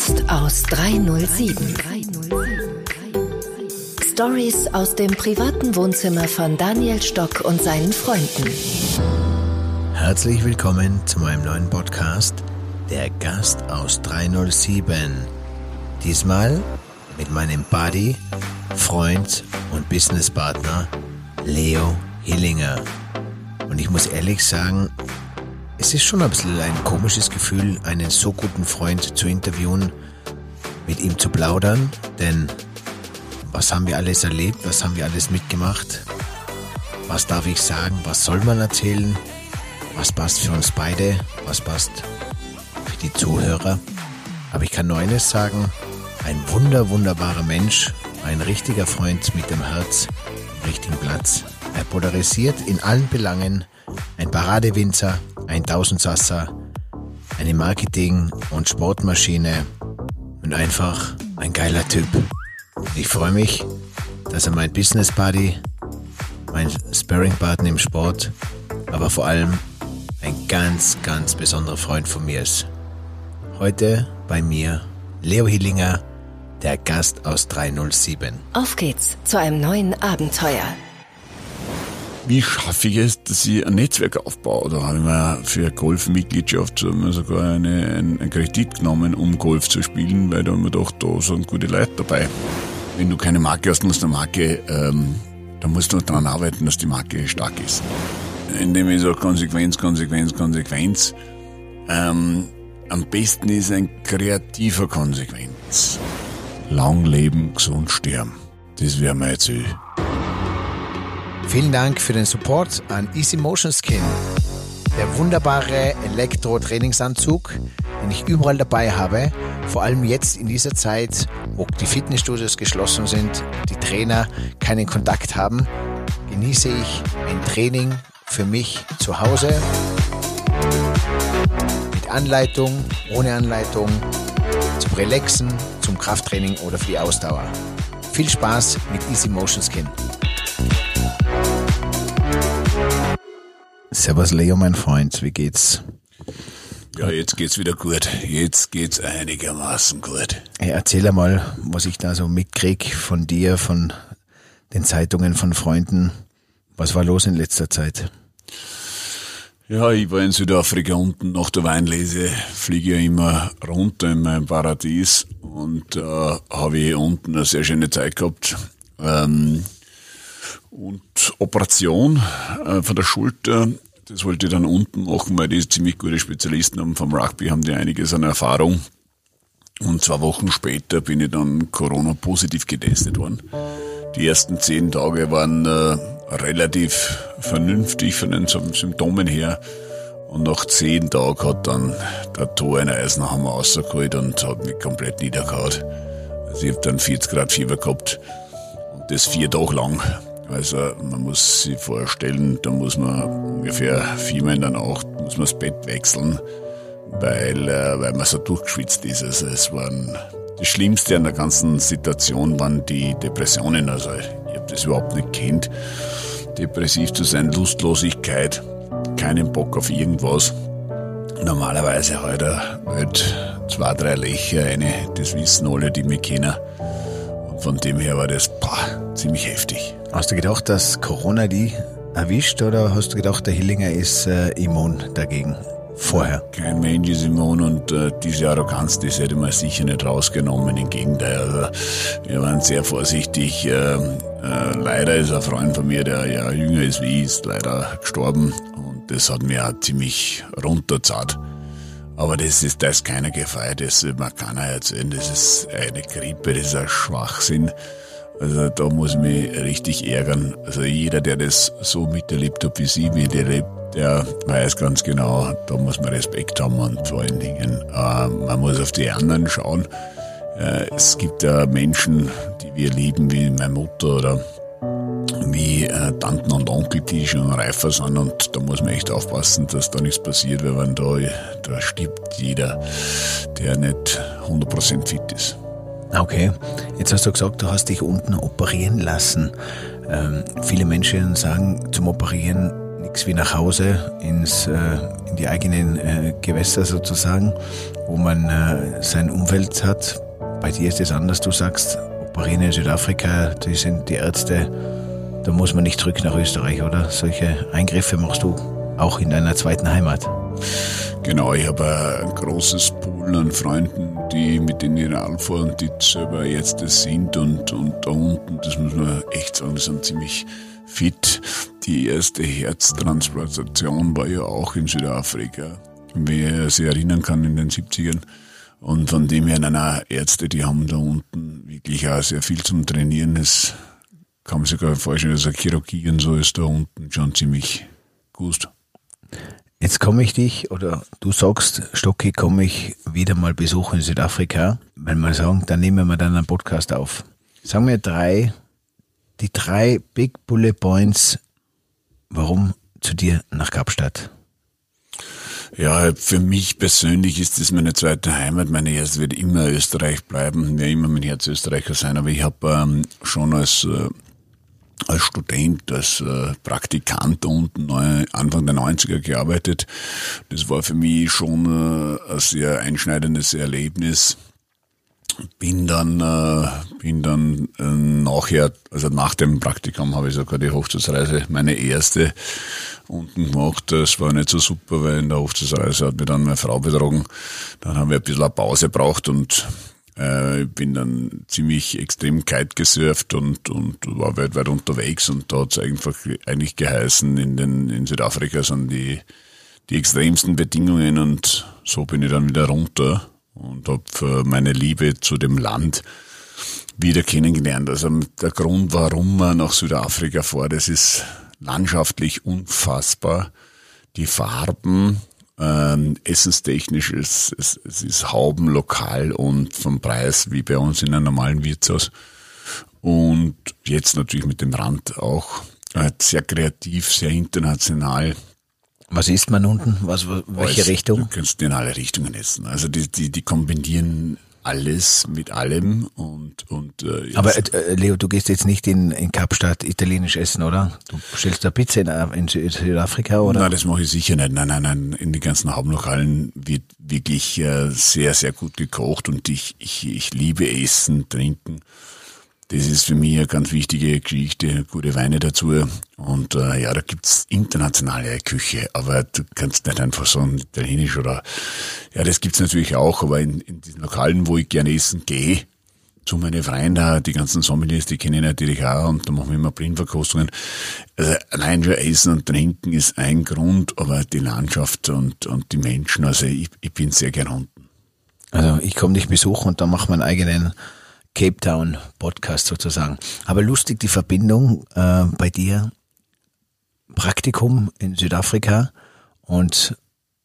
Gast aus 307. Stories aus dem privaten Wohnzimmer von Daniel Stock und seinen Freunden. Herzlich willkommen zu meinem neuen Podcast, der Gast aus 307. Diesmal mit meinem Buddy, Freund und Businesspartner Leo Hillinger. Und ich muss ehrlich sagen, es ist schon ein bisschen ein komisches Gefühl, einen so guten Freund zu interviewen, mit ihm zu plaudern, denn was haben wir alles erlebt, was haben wir alles mitgemacht, was darf ich sagen, was soll man erzählen, was passt für uns beide, was passt für die Zuhörer. Aber ich kann nur eines sagen, ein wunder, wunderbarer Mensch, ein richtiger Freund mit dem Herz richtigen Platz. Er polarisiert in allen Belangen, ein Paradewinzer, ein Tausendsasser, eine Marketing- und Sportmaschine und einfach ein geiler Typ. Ich freue mich, dass er mein Business Buddy, mein Sparring-Partner im Sport, aber vor allem ein ganz, ganz besonderer Freund von mir ist. Heute bei mir Leo Hillinger, der Gast aus 307. Auf geht's zu einem neuen Abenteuer. Wie schaffe ich es, dass ich ein Netzwerk aufbaue? Da habe ich mir für Golfmitgliedschaft sogar eine, einen Kredit genommen, um Golf zu spielen, weil da habe ich mir gedacht, da sind gute Leute dabei. Wenn du keine Marke hast, musst du eine Marke, ähm, da musst du daran arbeiten, dass die Marke stark ist. Indem ich sage, Konsequenz, Konsequenz, Konsequenz. Ähm, am besten ist ein kreativer Konsequenz. Lang leben, gesund sterben. Das wäre mein Ziel. Vielen Dank für den Support an Easy Motion Skin. Der wunderbare Elektro-Trainingsanzug, den ich überall dabei habe, vor allem jetzt in dieser Zeit, wo die Fitnessstudios geschlossen sind, die Trainer keinen Kontakt haben, genieße ich ein Training für mich zu Hause mit Anleitung, ohne Anleitung, zum Relaxen, zum Krafttraining oder für die Ausdauer. Viel Spaß mit Easy Motion Skin. Servus Leo, mein Freund, wie geht's? Ja, jetzt geht's wieder gut. Jetzt geht's einigermaßen gut. Hey, erzähl einmal, was ich da so mitkrieg von dir, von den Zeitungen, von Freunden. Was war los in letzter Zeit? Ja, ich war in Südafrika unten nach der Weinlese, fliege ja immer runter in mein Paradies und äh, habe ich unten eine sehr schöne Zeit gehabt. Ähm, und Operation äh, von der Schulter, das wollte ich dann unten machen, weil die ziemlich gute Spezialisten haben. Vom Rugby haben die einiges an Erfahrung. Und zwei Wochen später bin ich dann Corona-positiv getestet worden. Die ersten zehn Tage waren äh, relativ vernünftig von den Symptomen her. Und nach zehn Tagen hat dann der Tor einen Eisenhammer rausgeholt und hat mich komplett niedergehauen. Also ich habe dann 40 Grad Fieber gehabt und das vier Tage lang. Also man muss sich vorstellen, da muss man ungefähr viermal in der Nacht muss man das Bett wechseln, weil, äh, weil man so durchgeschwitzt ist. Also es waren das Schlimmste an der ganzen Situation waren die Depressionen. Also ich habe das überhaupt nicht kennt. Depressiv zu sein, Lustlosigkeit, keinen Bock auf irgendwas. Normalerweise heute halt zwei, drei Löcher eine, das wissen alle, die mich kennen. Von dem her war das boah, ziemlich heftig. Hast du gedacht, dass Corona die erwischt oder hast du gedacht, der Hillinger ist äh, immun dagegen? Vorher. Kein Mensch ist immun und äh, diese Arroganz, das hätte man sicher nicht rausgenommen. Im Gegenteil, also, wir waren sehr vorsichtig. Äh, äh, leider ist ein Freund von mir, der ja jünger ist wie ich, ist leider gestorben und das hat mir auch ziemlich runterzahlt. Aber das ist, da ist keiner gefeiert, das will mir keiner erzählen. Das ist eine Grippe, das ist ein Schwachsinn. Also da muss ich mich richtig ärgern. Also jeder, der das so miterlebt hat, wie sie miterlebt, der weiß ganz genau, da muss man Respekt haben und vor allen Dingen, äh, man muss auf die anderen schauen. Äh, es gibt ja Menschen, die wir lieben, wie meine Mutter oder wie äh, Tanten und Onkel, die schon reifer sind und da muss man echt aufpassen, dass da nichts passiert, weil wenn da, da stirbt jeder, der nicht 100% fit ist. Okay, jetzt hast du gesagt, du hast dich unten operieren lassen. Ähm, viele Menschen sagen zum Operieren nichts wie nach Hause ins, äh, in die eigenen äh, Gewässer sozusagen, wo man äh, sein Umfeld hat. Bei dir ist es anders. Du sagst, in Südafrika, die sind die Ärzte, da muss man nicht zurück nach Österreich, oder? Solche Eingriffe machst du auch in deiner zweiten Heimat. Genau, ich habe ein großes Pool an Freunden, die mit den Iran fahren, die selber das sind und, und da unten, das muss man echt sagen, die sind ziemlich fit. Die erste Herztransplantation war ja auch in Südafrika, wer sich erinnern kann in den 70ern. Und von dem her, na, Ärzte, die haben da unten wirklich auch sehr viel zum Trainieren. Es kann man sich gar nicht vorstellen, dass eine Chirurgie und so ist da unten schon ziemlich gut. Jetzt komme ich dich, oder du sagst, Stocki, komme ich wieder mal besuchen in Südafrika. Wenn wir sagen, dann nehmen wir dann einen Podcast auf. Sagen wir drei, die drei Big Bullet Points, warum zu dir nach Kapstadt? Ja, für mich persönlich ist das meine zweite Heimat. Meine erste wird immer Österreich bleiben, werde immer mein Herz Österreicher sein. Aber ich habe ähm, schon als äh, als Student, als äh, Praktikant unten Anfang der 90er gearbeitet. Das war für mich schon äh, ein sehr einschneidendes Erlebnis. Bin dann, äh, bin dann äh, nachher, also nach dem Praktikum habe ich sogar die Hochzeitsreise, meine erste unten gemacht. Das war nicht so super, weil in der Hochzeitsreise hat mir dann meine Frau betrogen. Dann haben wir ein bisschen eine Pause braucht und äh, bin dann ziemlich extrem kite gesurft und, und war weltweit unterwegs und da hat es einfach eigentlich geheißen, in, den, in Südafrika sind die, die extremsten Bedingungen und so bin ich dann wieder runter und habe meine Liebe zu dem Land wieder kennengelernt. Also der Grund, warum man nach Südafrika fährt, das ist landschaftlich unfassbar. Die Farben, ähm, essenstechnisch ist es, es ist haubenlokal und vom Preis wie bei uns in einem normalen Wirtshaus. Und jetzt natürlich mit dem Rand auch äh, sehr kreativ, sehr international. Was isst man unten? Was, welche Richtung? Du kannst in alle Richtungen essen. Also die, die, die kombinieren alles mit allem und und äh, aber äh, Leo du gehst jetzt nicht in, in Kapstadt italienisch essen oder du bestellst da Pizza in, in Südafrika oder nein das mache ich sicher nicht nein nein nein in den ganzen Hauptlokalen wird wirklich äh, sehr sehr gut gekocht und ich ich ich liebe Essen trinken das ist für mich eine ganz wichtige Geschichte, gute Weine dazu. Und äh, ja, da gibt's internationale Küche, aber du kannst nicht einfach so ein Italienisch oder ja, das gibt's natürlich auch, aber in, in diesen Lokalen, wo ich gerne essen gehe, zu meinen Freunde, die ganzen Sommeliers, die kenne ich natürlich auch und da machen wir immer Blindverkostungen. Also allein schon Essen und Trinken ist ein Grund, aber die Landschaft und, und die Menschen, also ich, ich bin sehr gern unten. Also ich komme dich besuchen und dann machen wir einen eigenen Cape Town Podcast sozusagen. Aber lustig die Verbindung äh, bei dir, Praktikum in Südafrika und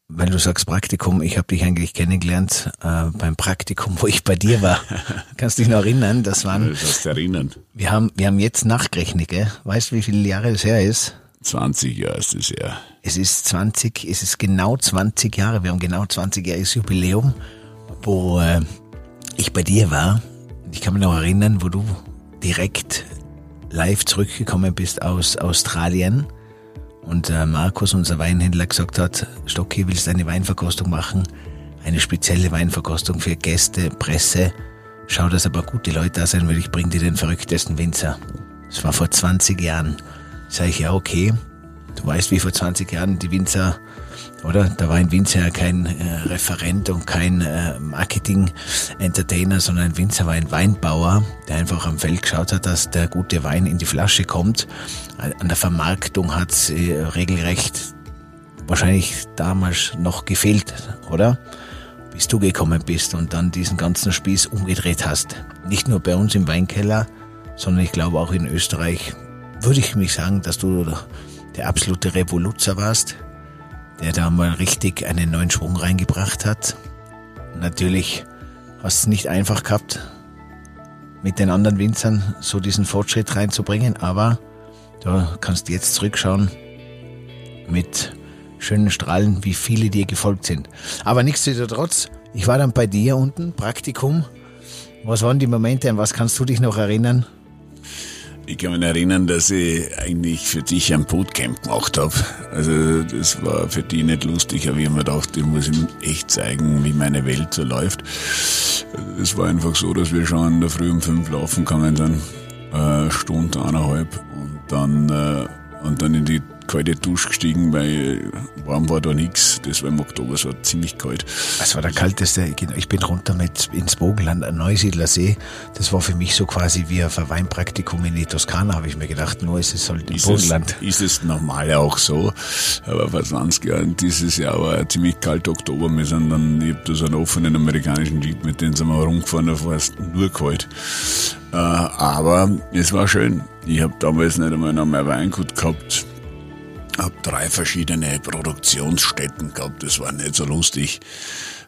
wenn du sagst Praktikum, ich habe dich eigentlich kennengelernt äh, beim Praktikum, wo ich bei dir war. Kannst dich noch erinnern? Das waren. Das erinnern. Wir haben, wir haben jetzt nachgerechnet, gell? Weißt du, wie viele Jahre das her ist? 20 Jahre ist es her. Es ist 20, es ist genau 20 Jahre. Wir haben genau 20-jähriges Jubiläum, wo äh, ich bei dir war ich kann mich noch erinnern, wo du direkt live zurückgekommen bist aus Australien und äh, Markus, unser Weinhändler, gesagt hat, Stocki, willst du eine Weinverkostung machen? Eine spezielle Weinverkostung für Gäste, Presse. Schau, dass aber gute Leute da sein, weil ich bring dir den verrücktesten Winzer. Das war vor 20 Jahren. Sag ich, ja, okay. Du weißt, wie vor 20 Jahren die Winzer oder? Da war ein Winzer ja kein äh, Referent und kein äh, Marketing-Entertainer, sondern ein Winzer war ein Weinbauer, der einfach am Feld geschaut hat, dass der gute Wein in die Flasche kommt. An der Vermarktung hat es äh, regelrecht wahrscheinlich damals noch gefehlt, oder? Bis du gekommen bist und dann diesen ganzen Spieß umgedreht hast. Nicht nur bei uns im Weinkeller, sondern ich glaube auch in Österreich würde ich mich sagen, dass du der absolute Revoluzer warst der da mal richtig einen neuen Schwung reingebracht hat. Natürlich hast du es nicht einfach gehabt, mit den anderen Winzern so diesen Fortschritt reinzubringen, aber da kannst du jetzt zurückschauen mit schönen Strahlen, wie viele dir gefolgt sind. Aber nichtsdestotrotz, ich war dann bei dir unten, Praktikum. Was waren die Momente, an was kannst du dich noch erinnern? Ich kann mich erinnern, dass ich eigentlich für dich ein Bootcamp gemacht habe. Also das war für die nicht lustig, aber ich habe mir gedacht, ich muss ihm echt zeigen, wie meine Welt so läuft. Es war einfach so, dass wir schon in der Früh um fünf laufen gegangen sind, eine Stunde, eineinhalb und dann, äh, und dann in die kalte Dusche gestiegen, weil warm war da nichts. Das war im Oktober, es war ziemlich kalt. Es war der kalteste, genau. Ich bin runter mit ins Bogenland, ein Neusiedler See. Das war für mich so quasi wie ein Weinpraktikum in die Toskana, habe ich mir gedacht. Nur ist es halt im ist Bogenland. Es, ist es normal auch so. Aber vor 20 Jahren, dieses Jahr war ein ziemlich kalter Oktober. Wir sind dann, ich hab da so einen offenen amerikanischen Jeep, mit dem sind wir rumgefahren, da war es nur kalt. Äh, aber es war schön. Ich habe damals nicht einmal noch mehr Weingut gehabt habe drei verschiedene Produktionsstätten gehabt. Das war nicht so lustig,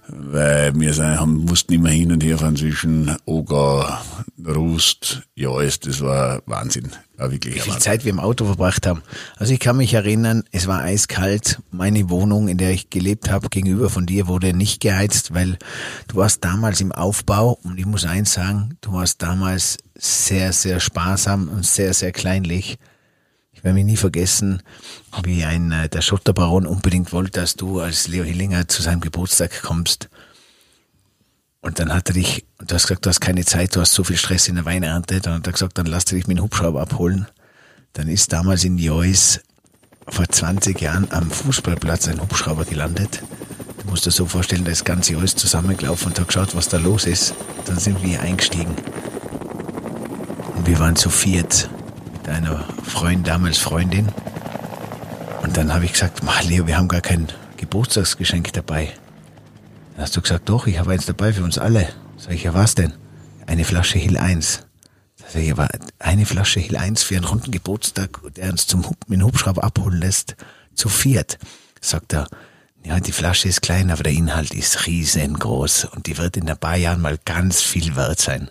weil wir haben, mussten immer hin und her fahren zwischen Oga, Rust, Jois. Das war Wahnsinn. War wirklich Wie viel Wahnsinn. Zeit wir im Auto verbracht haben. Also ich kann mich erinnern, es war eiskalt. Meine Wohnung, in der ich gelebt habe, gegenüber von dir, wurde nicht geheizt, weil du warst damals im Aufbau und ich muss eins sagen, du warst damals sehr, sehr sparsam und sehr, sehr kleinlich. Ich werde mich nie vergessen, wie ein, äh, der Schotterbaron unbedingt wollte, dass du als Leo Hillinger zu seinem Geburtstag kommst. Und dann hat er dich, du hast gesagt, du hast keine Zeit, du hast so viel Stress in der Weinernte. Dann hat er gesagt, dann lass dich mit dem Hubschrauber abholen. Dann ist damals in Jois vor 20 Jahren am Fußballplatz ein Hubschrauber gelandet. Du musst dir so vorstellen, da ist ganz Jois zusammengelaufen und hat geschaut, was da los ist. Dann sind wir eingestiegen. Und wir waren zu viert deiner Freund, damals Freundin. Und dann habe ich gesagt, Leo, wir haben gar kein Geburtstagsgeschenk dabei. Dann hast du gesagt, doch, ich habe eins dabei für uns alle. Sag ich, ja was denn? Eine Flasche Hill 1. Sag ich, aber eine Flasche Hill 1 für einen runden Geburtstag, der uns zum mit dem Hubschrauber abholen lässt, zu viert. Sagt er, ja, die Flasche ist klein, aber der Inhalt ist riesengroß und die wird in ein paar Jahren mal ganz viel wert sein.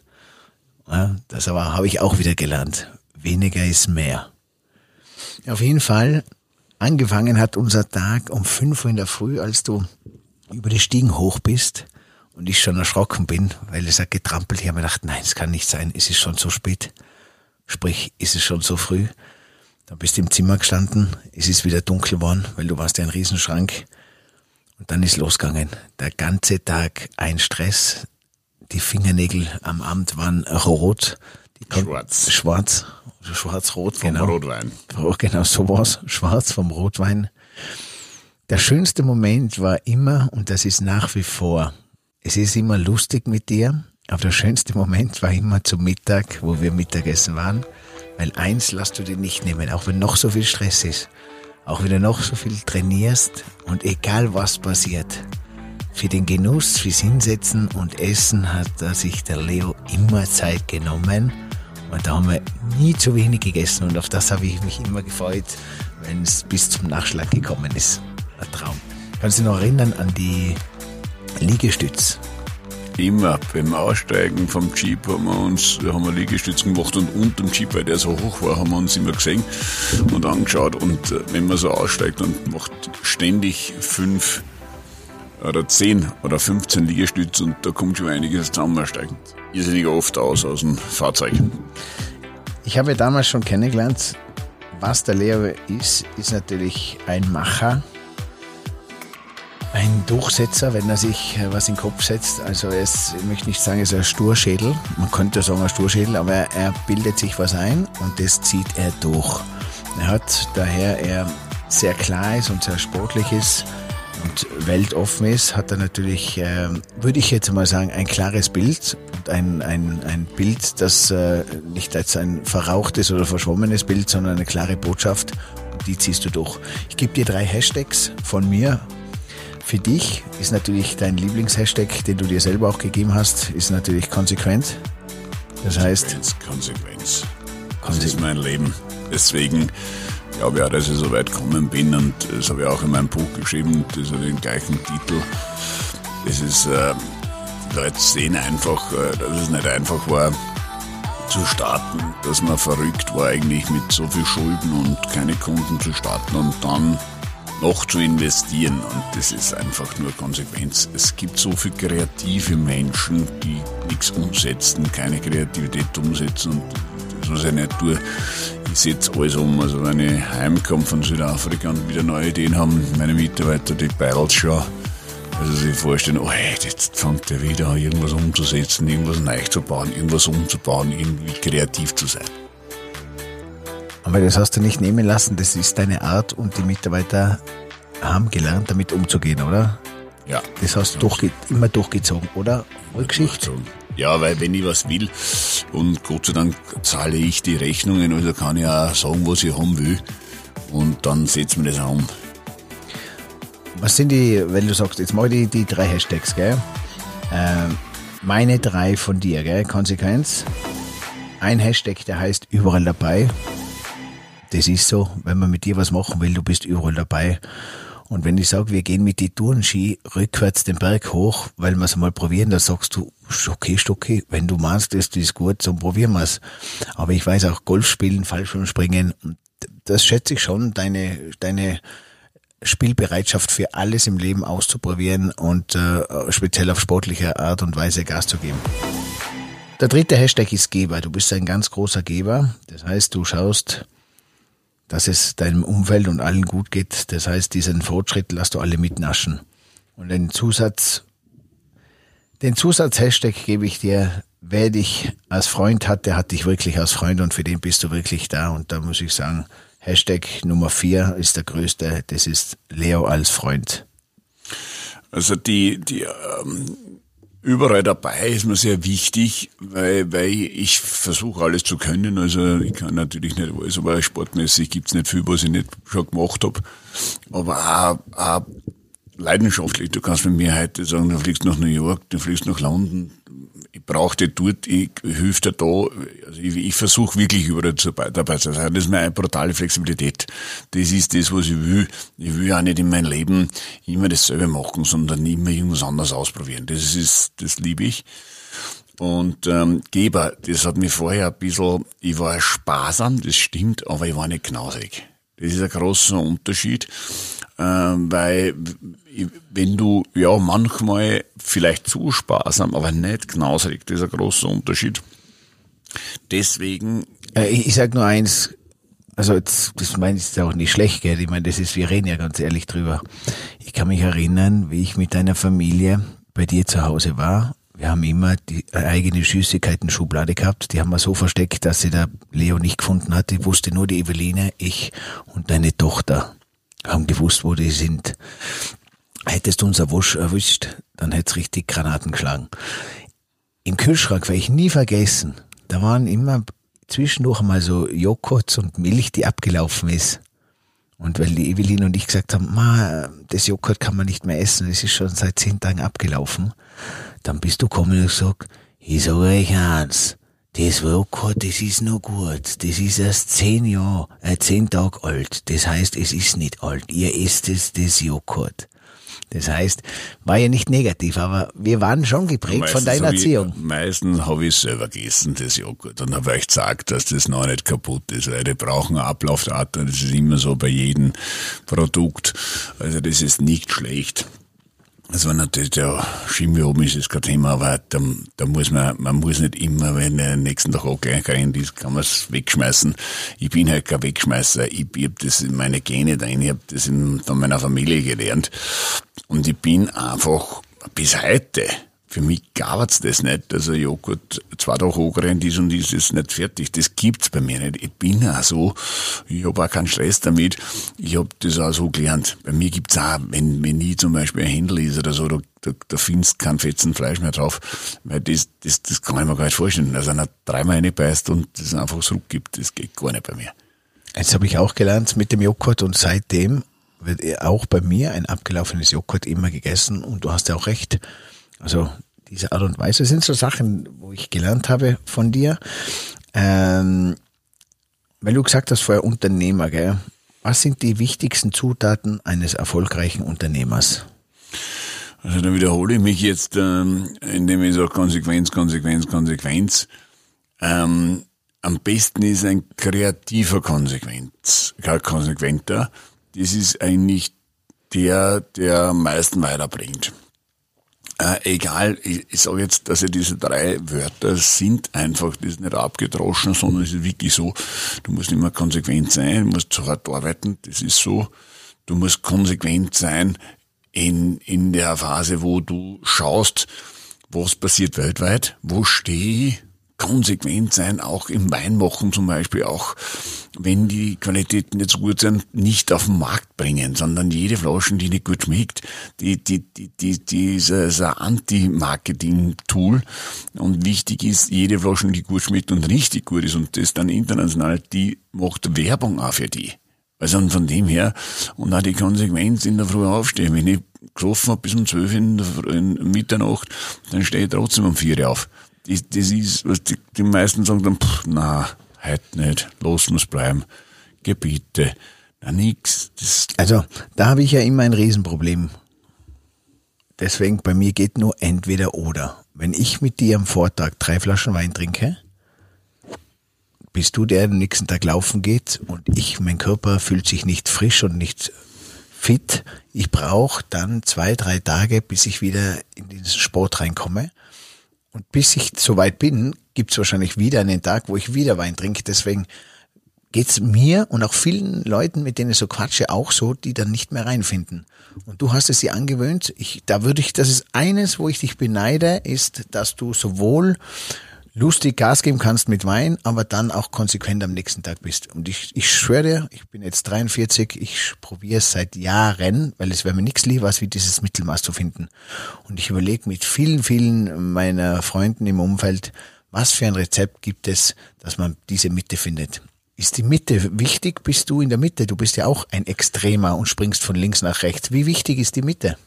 Ja, das aber habe ich auch wieder gelernt weniger ist mehr. Auf jeden Fall, angefangen hat unser Tag um 5 Uhr in der Früh, als du über die Stiegen hoch bist und ich schon erschrocken bin, weil es hat getrampelt. Ich habe mir gedacht, nein, es kann nicht sein, es ist schon so spät. Sprich, ist es schon so früh. Dann bist du im Zimmer gestanden, es ist wieder dunkel geworden, weil du warst ja ein Riesenschrank. Und dann ist losgegangen. Der ganze Tag ein Stress. Die Fingernägel am Abend waren rot. Schwarz. Schwarz. Schwarz-Rot, vom genau. Rotwein. Genau, so was. Schwarz vom Rotwein. Der schönste Moment war immer, und das ist nach wie vor, es ist immer lustig mit dir, aber der schönste Moment war immer zum Mittag, wo wir Mittagessen waren, weil eins lasst du dir nicht nehmen, auch wenn noch so viel Stress ist, auch wenn du noch so viel trainierst und egal was passiert, für den Genuss, fürs Hinsetzen und Essen hat sich der Leo immer Zeit genommen und da haben wir nie zu wenig gegessen und auf das habe ich mich immer gefreut, wenn es bis zum Nachschlag gekommen ist. Ein Traum. Kannst du dich noch erinnern an die Liegestütz? Immer beim Aussteigen vom Jeep haben wir uns, haben wir Liegestützen gemacht und unter dem Jeep, weil der so hoch war, haben wir uns immer gesehen und angeschaut und äh, wenn man so aussteigt und macht ständig fünf oder 10 oder 15 Liegestütze und da kommt schon einiges zusammensteigend. Irrsinnig oft aus aus dem Fahrzeug. Ich habe damals schon kennengelernt, was der Lehrer ist, ist natürlich ein Macher, ein Durchsetzer, wenn er sich äh, was in den Kopf setzt. Also er ist, ich möchte nicht sagen, er ist ein Sturschädel, man könnte sagen ein Sturschädel, aber er bildet sich was ein und das zieht er durch. Er hat daher er sehr klar ist und sehr sportlich ist, und weltoffen ist, hat er natürlich, äh, würde ich jetzt mal sagen, ein klares Bild und ein, ein, ein Bild, das äh, nicht als ein verrauchtes oder verschwommenes Bild, sondern eine klare Botschaft und die ziehst du durch. Ich gebe dir drei Hashtags von mir. Für dich ist natürlich dein Lieblingshashtag, den du dir selber auch gegeben hast, ist natürlich konsequent. Das heißt. Konsequenz. Das ist mein Leben. Deswegen glaube ja, dass ich so weit gekommen bin und das habe ich auch in meinem Buch geschrieben, das hat den gleichen Titel. Es ist, äh, Leute sehen einfach, äh, dass es nicht einfach war zu starten, dass man verrückt war eigentlich mit so viel Schulden und keine Kunden zu starten und dann noch zu investieren und das ist einfach nur Konsequenz. Es gibt so viele kreative Menschen, die nichts umsetzen, keine Kreativität umsetzen und was ich nicht tue. Ich setze alles um. Also wenn ich heimkomme von Südafrika und wieder neue Ideen haben, meine Mitarbeiter, die Beitels schon, also sich vorstellen, oh, hey, jetzt fängt er wieder an, irgendwas umzusetzen, irgendwas neu zu bauen, irgendwas umzubauen, irgendwie kreativ zu sein. Aber das hast du nicht nehmen lassen, das ist deine Art und die Mitarbeiter haben gelernt, damit umzugehen, oder? Ja. Das hast du durch, immer durchgezogen, oder? Geschichte. Ja, weil wenn ich was will und Gott sei Dank zahle ich die Rechnungen, also kann ich auch sagen, was ich haben will und dann setzen wir das um. Was sind die, wenn du sagst, jetzt mal die, die drei Hashtags, gell? Ähm, meine drei von dir, gell? Konsequenz. Ein Hashtag, der heißt überall dabei. Das ist so, wenn man mit dir was machen will, du bist überall dabei. Und wenn ich sage, wir gehen mit die Tourenski rückwärts den Berg hoch, weil wir es mal probieren, dann sagst du, okay, Stocki, wenn du meinst, das ist gut, dann probieren wir es. Aber ich weiß auch Golf spielen, Fallschirmspringen, das schätze ich schon, deine, deine Spielbereitschaft für alles im Leben auszuprobieren und äh, speziell auf sportliche Art und Weise Gas zu geben. Der dritte Hashtag ist Geber. Du bist ein ganz großer Geber. Das heißt, du schaust, dass es deinem Umfeld und allen gut geht. Das heißt, diesen Fortschritt lässt du alle mitnaschen. Und den Zusatz, den Zusatz-Hashtag gebe ich dir, wer dich als Freund hat, der hat dich wirklich als Freund und für den bist du wirklich da. Und da muss ich sagen, Hashtag Nummer vier ist der größte, das ist Leo als Freund. Also die, die ähm, überall dabei ist mir sehr wichtig, weil, weil ich versuche alles zu können. Also ich kann natürlich nicht alles, aber sportmäßig gibt's nicht viel, was ich nicht schon gemacht habe. Aber auch, auch leidenschaftlich. Du kannst mit mir heute sagen, du fliegst nach New York, du fliegst nach London, ich brauche dich dort, ich hilf dir da. Also ich, ich versuche wirklich überall dabei zu sein. Das ist meine brutale Flexibilität. Das ist das, was ich will. Ich will auch nicht in meinem Leben immer dasselbe machen, sondern immer irgendwas anderes ausprobieren. Das ist, das liebe ich. Und ähm, Geber, das hat mich vorher ein bisschen, ich war sparsam, das stimmt, aber ich war nicht knausig. Das ist ein großer Unterschied, äh, weil wenn du ja manchmal vielleicht zu sparsam, aber nicht knausrig, das ist ein großer Unterschied. Deswegen. Äh, ich, ich sag nur eins, also jetzt, das meine ich auch nicht schlecht, gell? Ich meine, das ist, wir reden ja ganz ehrlich drüber. Ich kann mich erinnern, wie ich mit deiner Familie bei dir zu Hause war wir haben immer die eigene Süßigkeiten-Schublade gehabt. Die haben wir so versteckt, dass sie der Leo nicht gefunden hat. Die wusste nur die Eveline, ich und deine Tochter haben gewusst, wo die sind. Hättest du unser Wusch erwischt, dann hätt's richtig Granaten geschlagen. Im Kühlschrank werde ich nie vergessen. Da waren immer zwischendurch mal so Joghurt und Milch, die abgelaufen ist. Und weil die Evelyn und ich gesagt haben, Ma, das Joghurt kann man nicht mehr essen, das ist schon seit zehn Tagen abgelaufen, dann bist du gekommen und gesagt, ich sage euch eins, das Joghurt, das ist noch gut, das ist erst zehn Jahre, äh, zehn Tage alt, das heißt, es ist nicht alt, ihr esst es, das Joghurt. Das heißt, war ja nicht negativ, aber wir waren schon geprägt meistens von deiner Erziehung. Ich, meistens habe ich selber gegessen, das Joghurt. Und habe ich gesagt, dass das noch nicht kaputt ist, weil die brauchen eine Ablaufdaten. Das ist immer so bei jedem Produkt. Also das ist nicht schlecht. War natürlich der Chemie ist das kein Thema, aber da, da muss man, man muss nicht immer, wenn der nächsten Tag auch gleich rein ist, kann man es wegschmeißen. Ich bin halt kein Wegschmeißer. Ich, ich habe das in meine Gene drin, ich habe das in, von meiner Familie gelernt. Und ich bin einfach bis heute für mich gab's das nicht. Also Joghurt zwei Tage hochrennt ist und ist es nicht fertig. Das gibt's bei mir nicht. Ich bin auch so. Ich habe auch keinen Stress damit. Ich habe das auch so gelernt. Bei mir gibt's auch, wenn, wenn ich zum Beispiel ein Händler ist oder so, da, da, da findest kein Fetzen Fleisch mehr drauf. Weil das, das, das kann ich mir gar nicht vorstellen. Dass einer dreimal reinbeißt und das einfach zurückgibt, das geht gar nicht bei mir. Jetzt habe ich auch gelernt mit dem Joghurt und seitdem wird auch bei mir ein abgelaufenes Joghurt immer gegessen und du hast ja auch recht also diese Art und Weise sind so Sachen, wo ich gelernt habe von dir. Ähm, weil du gesagt hast vorher Unternehmer, gell? Was sind die wichtigsten Zutaten eines erfolgreichen Unternehmers? Also da wiederhole ich mich jetzt, ähm, indem ich sage Konsequenz, Konsequenz, Konsequenz. Ähm, am besten ist ein kreativer Konsequenz, konsequenter. Das ist eigentlich der, der am meisten weiterbringt. Äh, egal, ich, ich sage jetzt, dass ja diese drei Wörter sind einfach, das ist nicht abgedroschen, sondern es ist wirklich so, du musst immer konsequent sein, du musst zu hart arbeiten, das ist so, du musst konsequent sein in, in der Phase, wo du schaust, was passiert weltweit, wo stehe ich, konsequent sein, auch im Weinmachen zum Beispiel, auch wenn die Qualitäten so gut sind, nicht auf den Markt bringen, sondern jede Flasche, die nicht gut schmeckt, die, die, die, die, die ist ein Anti-Marketing-Tool und wichtig ist, jede Flasche, die gut schmeckt und richtig gut ist und das dann international, die macht Werbung auch für die. Also von dem her, und auch die Konsequenz in der Früh aufstehen. Wenn ich gesoffen habe bis um zwölf in, in Mitternacht, dann stehe ich trotzdem um vier auf das, das ist, was die, die meisten sagen dann, pff, na, heute nicht, lass uns bleiben, Gebiete, na nix. Das also, da habe ich ja immer ein Riesenproblem. Deswegen, bei mir geht nur entweder oder. Wenn ich mit dir am Vortag drei Flaschen Wein trinke, bist du der, der nächsten Tag laufen geht und ich, mein Körper fühlt sich nicht frisch und nicht fit. Ich brauche dann zwei, drei Tage, bis ich wieder in diesen Sport reinkomme. Und bis ich soweit bin, gibt es wahrscheinlich wieder einen Tag, wo ich wieder Wein trinke. Deswegen geht's mir und auch vielen Leuten, mit denen ich so quatsche, auch so, die dann nicht mehr reinfinden. Und du hast es dir angewöhnt. Ich, da würde ich, das ist eines, wo ich dich beneide, ist, dass du sowohl lustig Gas geben kannst mit Wein, aber dann auch konsequent am nächsten Tag bist. Und ich, ich schwöre dir, ich bin jetzt 43, ich probiere es seit Jahren, weil es wäre mir nichts lieber, als wie dieses Mittelmaß zu finden. Und ich überlege mit vielen, vielen meiner Freunden im Umfeld, was für ein Rezept gibt es, dass man diese Mitte findet. Ist die Mitte wichtig? Bist du in der Mitte? Du bist ja auch ein Extremer und springst von links nach rechts. Wie wichtig ist die Mitte?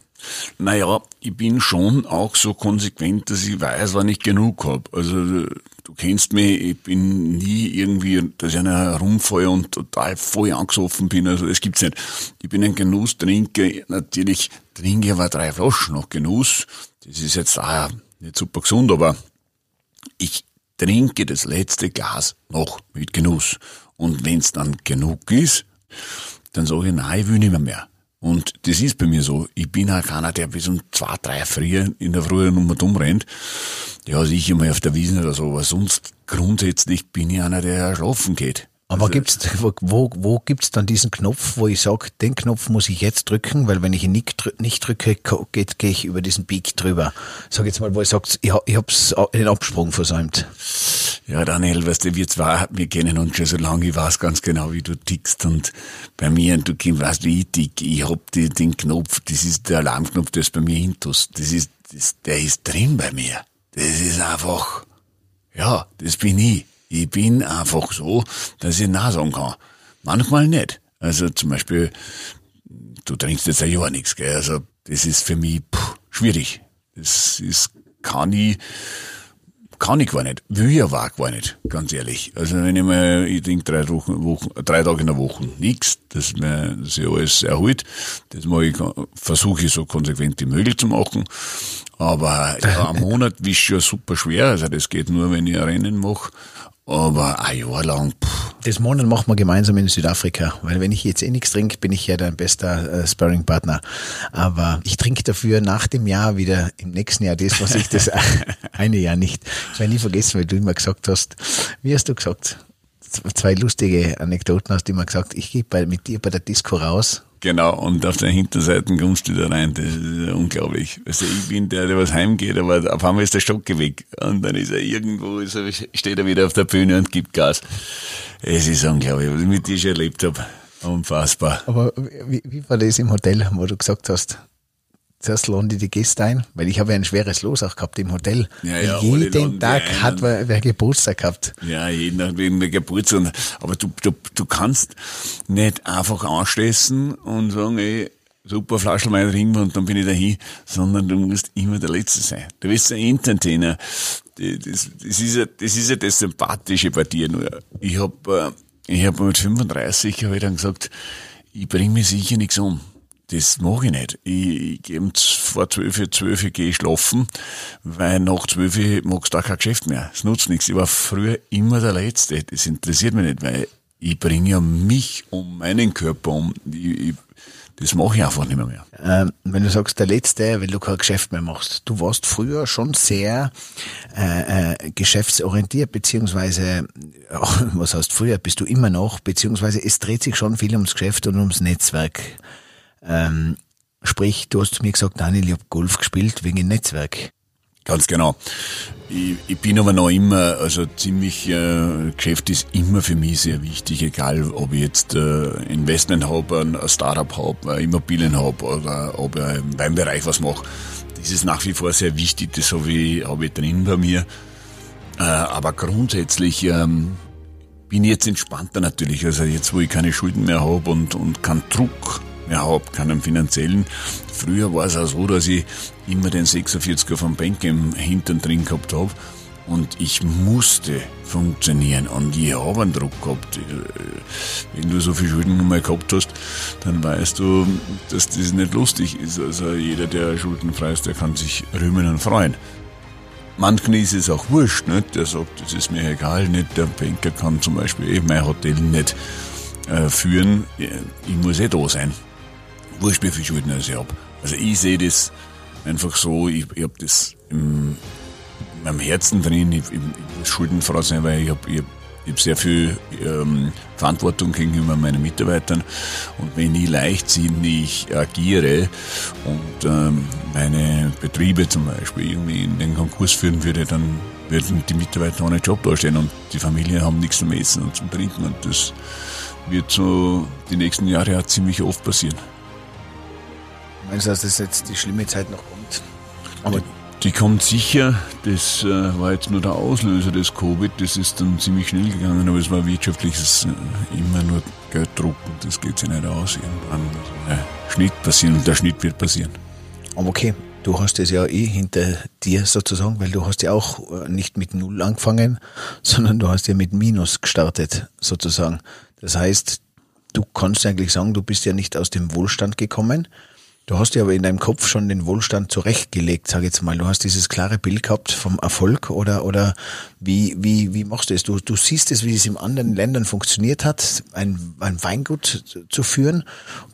Naja, ich bin schon auch so konsequent, dass ich weiß, wann ich genug hab. Also du kennst mich, ich bin nie irgendwie, dass ich einer herumfalle und total voll angesoffen bin. Also das gibt's nicht. Ich bin ein Genusstrinker. Natürlich trinke ich aber drei Flaschen nach Genuss. Das ist jetzt ah, nicht super gesund, aber ich trinke das letzte Glas noch mit Genuss. Und wenn's dann genug ist, dann sage ich, nein, ich will nicht mehr mehr. Und das ist bei mir so. Ich bin auch keiner, der bis um zwei, drei früh in der Früh Nummer dumm rennt. Ja, sicher mal auf der Wiesen oder so, aber sonst grundsätzlich bin ich einer, der schlafen geht. Aber also, gibt's, wo, wo gibt's dann diesen Knopf, wo ich sage, den Knopf muss ich jetzt drücken, weil wenn ich ihn nicht, nicht drücke, gehe ich über diesen Peak drüber. Sag jetzt mal, wo ich sage, ich, ich hab's den Absprung versäumt. Ja, Daniel, weißt du, wir zwei, wir kennen uns schon so lange, ich weiß ganz genau, wie du tickst und bei mir, und du weißt, wie ich tick, ich hab die, den Knopf, das ist der Alarmknopf, der ist bei mir hintus, das ist, das, der ist drin bei mir. Das ist einfach, ja, das bin ich. Ich bin einfach so, dass ich Nein sagen kann. Manchmal nicht. Also zum Beispiel, du trinkst jetzt ein Jahr nichts, gell? Also das ist für mich pff, schwierig. Das ist, kann ich, kann ich gar nicht. Will ich aber auch gar nicht, ganz ehrlich. Also wenn ich mal, ich trinke drei, Wochen, Wochen, drei Tage in der Woche nichts, dass mir sich alles erholt. Das mache ich, versuche ich so konsequent wie möglich zu machen. Aber ja, ein Monat ist schon super schwer. Also das geht nur, wenn ich ein Rennen mache. Aber ein Jahr lang. Pff. Das Monat machen wir gemeinsam in Südafrika, weil wenn ich jetzt eh nichts trinke, bin ich ja dein bester äh, Sparring-Partner. Aber ich trinke dafür nach dem Jahr wieder im nächsten Jahr das, was ich das eine Jahr nicht. Ich werde nie vergessen, weil du immer gesagt hast, wie hast du gesagt? Zwei lustige Anekdoten hast du immer gesagt, ich gehe mit dir bei der Disco raus Genau, und auf der Hinterseite kommst du da rein. Das ist unglaublich. Also ich bin der, der was heimgeht, aber auf einmal ist der Stock weg. Und dann ist er irgendwo, ist er, steht er wieder auf der Bühne und gibt Gas. Es ist unglaublich, was ich mit dir schon erlebt habe. Unfassbar. Aber wie, wie war das im Hotel, wo du gesagt hast, zuerst laden die die Gäste ein, weil ich habe ja ein schweres Los auch gehabt im Hotel. Ja, ja, jeden Tag hat wer, wer Geburtstag gehabt. Ja, jeden Tag wegen der Geburtstag. Aber du, du, du kannst nicht einfach anstessen und sagen, ey, super Flaschel Wein trinken und dann bin ich dahin, sondern du musst immer der Letzte sein. Du bist ein Entertainer. Das, das, ist ja, das ist ja das Sympathische bei dir nur. Ich hab, äh, ich hab mit 35 hab ich dann gesagt, ich bring mir sicher nichts um das mache ich nicht. Ich, ich vor zwölf, zwölf gehe ich schlafen, weil nach zwölf magst du auch kein Geschäft mehr. Es nutzt nichts. Ich war früher immer der Letzte. Das interessiert mich nicht, weil ich bringe ja mich um meinen Körper um. Ich, ich, das mache ich einfach nicht mehr. mehr. Ähm, wenn du sagst, der Letzte, weil du kein Geschäft mehr machst. Du warst früher schon sehr äh, äh, geschäftsorientiert, beziehungsweise, ach, was heißt früher, bist du immer noch, beziehungsweise es dreht sich schon viel ums Geschäft und ums Netzwerk. Ähm, sprich, du hast zu mir gesagt, Daniel, ich habe Golf gespielt wegen Netzwerk. Ganz genau. Ich, ich bin aber noch immer, also ziemlich, äh, Geschäft ist immer für mich sehr wichtig, egal ob ich jetzt äh, Investment habe, ein Startup habe, Immobilien habe oder ob ich im Weinbereich was mache. Das ist nach wie vor sehr wichtig, das habe ich, hab ich drin bei mir. Äh, aber grundsätzlich ähm, bin ich jetzt entspannter natürlich, also jetzt wo ich keine Schulden mehr habe und, und keinen Druck mehr habe, keinen finanziellen. Früher war es auch so, dass ich immer den 46er vom Bank im Hintern drin gehabt habe und ich musste funktionieren und ich habe einen Druck gehabt. Äh, wenn du so viel Schulden nochmal gehabt hast, dann weißt du, dass das nicht lustig ist. Also jeder, der schuldenfrei ist, der kann sich rühmen und freuen. Manchen ist es auch wurscht, nicht? der sagt, das ist mir egal, nicht? der Banker kann zum Beispiel eben mein Hotel nicht äh, führen, ich muss eh da sein wurscht, wie viel Schulden ich habe. Also ich sehe das einfach so, ich, ich habe das im, in meinem Herzen drin, ich, ich, ich muss schuldenfrei sein, weil ich habe ich ich hab sehr viel ähm, Verantwortung gegenüber meinen Mitarbeitern und wenn ich leichtsinnig agiere und ähm, meine Betriebe zum Beispiel irgendwie in den Konkurs führen würde, dann würden die Mitarbeiter ohne Job dastehen und die Familien haben nichts zum Essen und zum Trinken und das wird so die nächsten Jahre auch ziemlich oft passieren. Meinst du, dass das jetzt die schlimme Zeit noch kommt? Aber die, kommt sicher. Das äh, war jetzt nur der Auslöser des Covid. Das ist dann ziemlich schnell gegangen, aber es war wirtschaftliches äh, immer nur Gelddruck und das geht sich nicht aus. Irgendwann muss ein Schnitt passieren und der Schnitt wird passieren. Aber okay, du hast es ja eh hinter dir sozusagen, weil du hast ja auch äh, nicht mit Null angefangen, sondern du hast ja mit Minus gestartet sozusagen. Das heißt, du kannst eigentlich sagen, du bist ja nicht aus dem Wohlstand gekommen, Du hast dir aber in deinem Kopf schon den Wohlstand zurechtgelegt, sag ich jetzt mal. Du hast dieses klare Bild gehabt vom Erfolg oder, oder wie, wie, wie machst du es? Du, du siehst es, wie es in anderen Ländern funktioniert hat, ein, ein Weingut zu führen,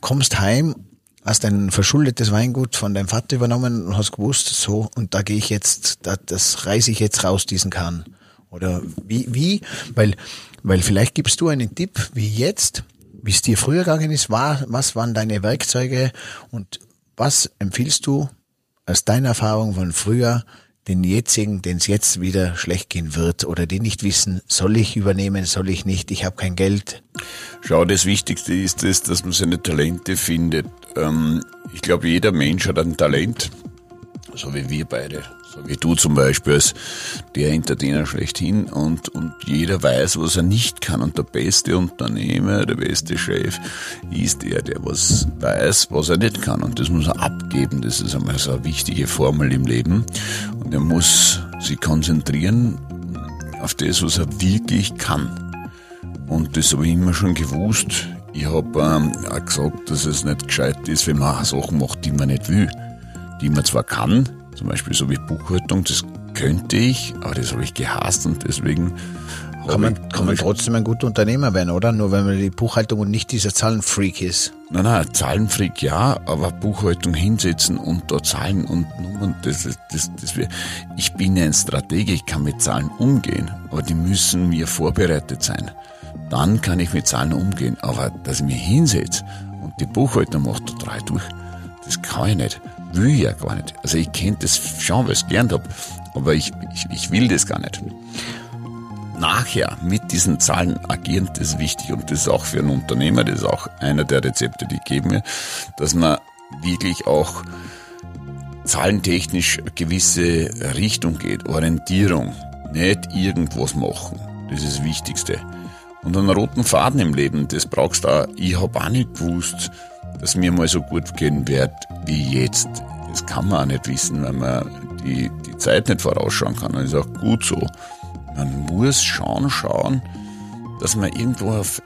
kommst heim, hast ein verschuldetes Weingut von deinem Vater übernommen und hast gewusst, so, und da gehe ich jetzt, da, das reiße ich jetzt raus, diesen Kahn. Oder wie, wie? Weil, weil vielleicht gibst du einen Tipp, wie jetzt, wie es dir früher gegangen ist, war, was waren deine Werkzeuge und was empfiehlst du aus deiner Erfahrung von früher den jetzigen, denen es jetzt wieder schlecht gehen wird oder die nicht wissen, soll ich übernehmen, soll ich nicht, ich habe kein Geld? Schau, das Wichtigste ist es, dass man seine Talente findet. Ähm, ich glaube, jeder Mensch hat ein Talent, so wie wir beide so wie du zum Beispiel als der Entertainer schlechthin und, und jeder weiß, was er nicht kann und der beste Unternehmer, der beste Chef ist der, der was weiß, was er nicht kann und das muss er abgeben, das ist einmal so eine wichtige Formel im Leben und er muss sich konzentrieren auf das, was er wirklich kann. Und das habe ich immer schon gewusst. Ich habe ähm, auch gesagt, dass es nicht gescheit ist, wenn man Sachen macht, die man nicht will. Die man zwar kann, zum Beispiel so wie Buchhaltung, das könnte ich, aber das habe ich gehasst und deswegen kann man, kann man trotzdem ein guter Unternehmer werden, oder? Nur wenn man die Buchhaltung und nicht dieser Zahlenfreak ist. Nein, nein, Zahlenfreak ja, aber Buchhaltung hinsetzen und da Zahlen und Nummern, das, das, das, das wär, ich bin ein Stratege, ich kann mit Zahlen umgehen, aber die müssen mir vorbereitet sein. Dann kann ich mit Zahlen umgehen, aber dass ich mich hinsetze und die Buchhaltung macht total durch, das kann ich nicht will ich ja gar nicht. Also ich kenne das schon, weil ich es gelernt habe, aber ich, ich, ich will das gar nicht. Nachher mit diesen Zahlen agieren, das ist wichtig und das ist auch für einen Unternehmer, das ist auch einer der Rezepte, die geben mir, dass man wirklich auch zahlentechnisch eine gewisse Richtung geht, Orientierung, nicht irgendwas machen. Das ist das Wichtigste. Und einen roten Faden im Leben, das brauchst du auch. Ich habe auch nicht gewusst, dass mir mal so gut gehen wird wie jetzt. Das kann man auch nicht wissen, wenn man die, die Zeit nicht vorausschauen kann. Das ist auch gut so. Man muss schon schauen, dass man irgendwo auf,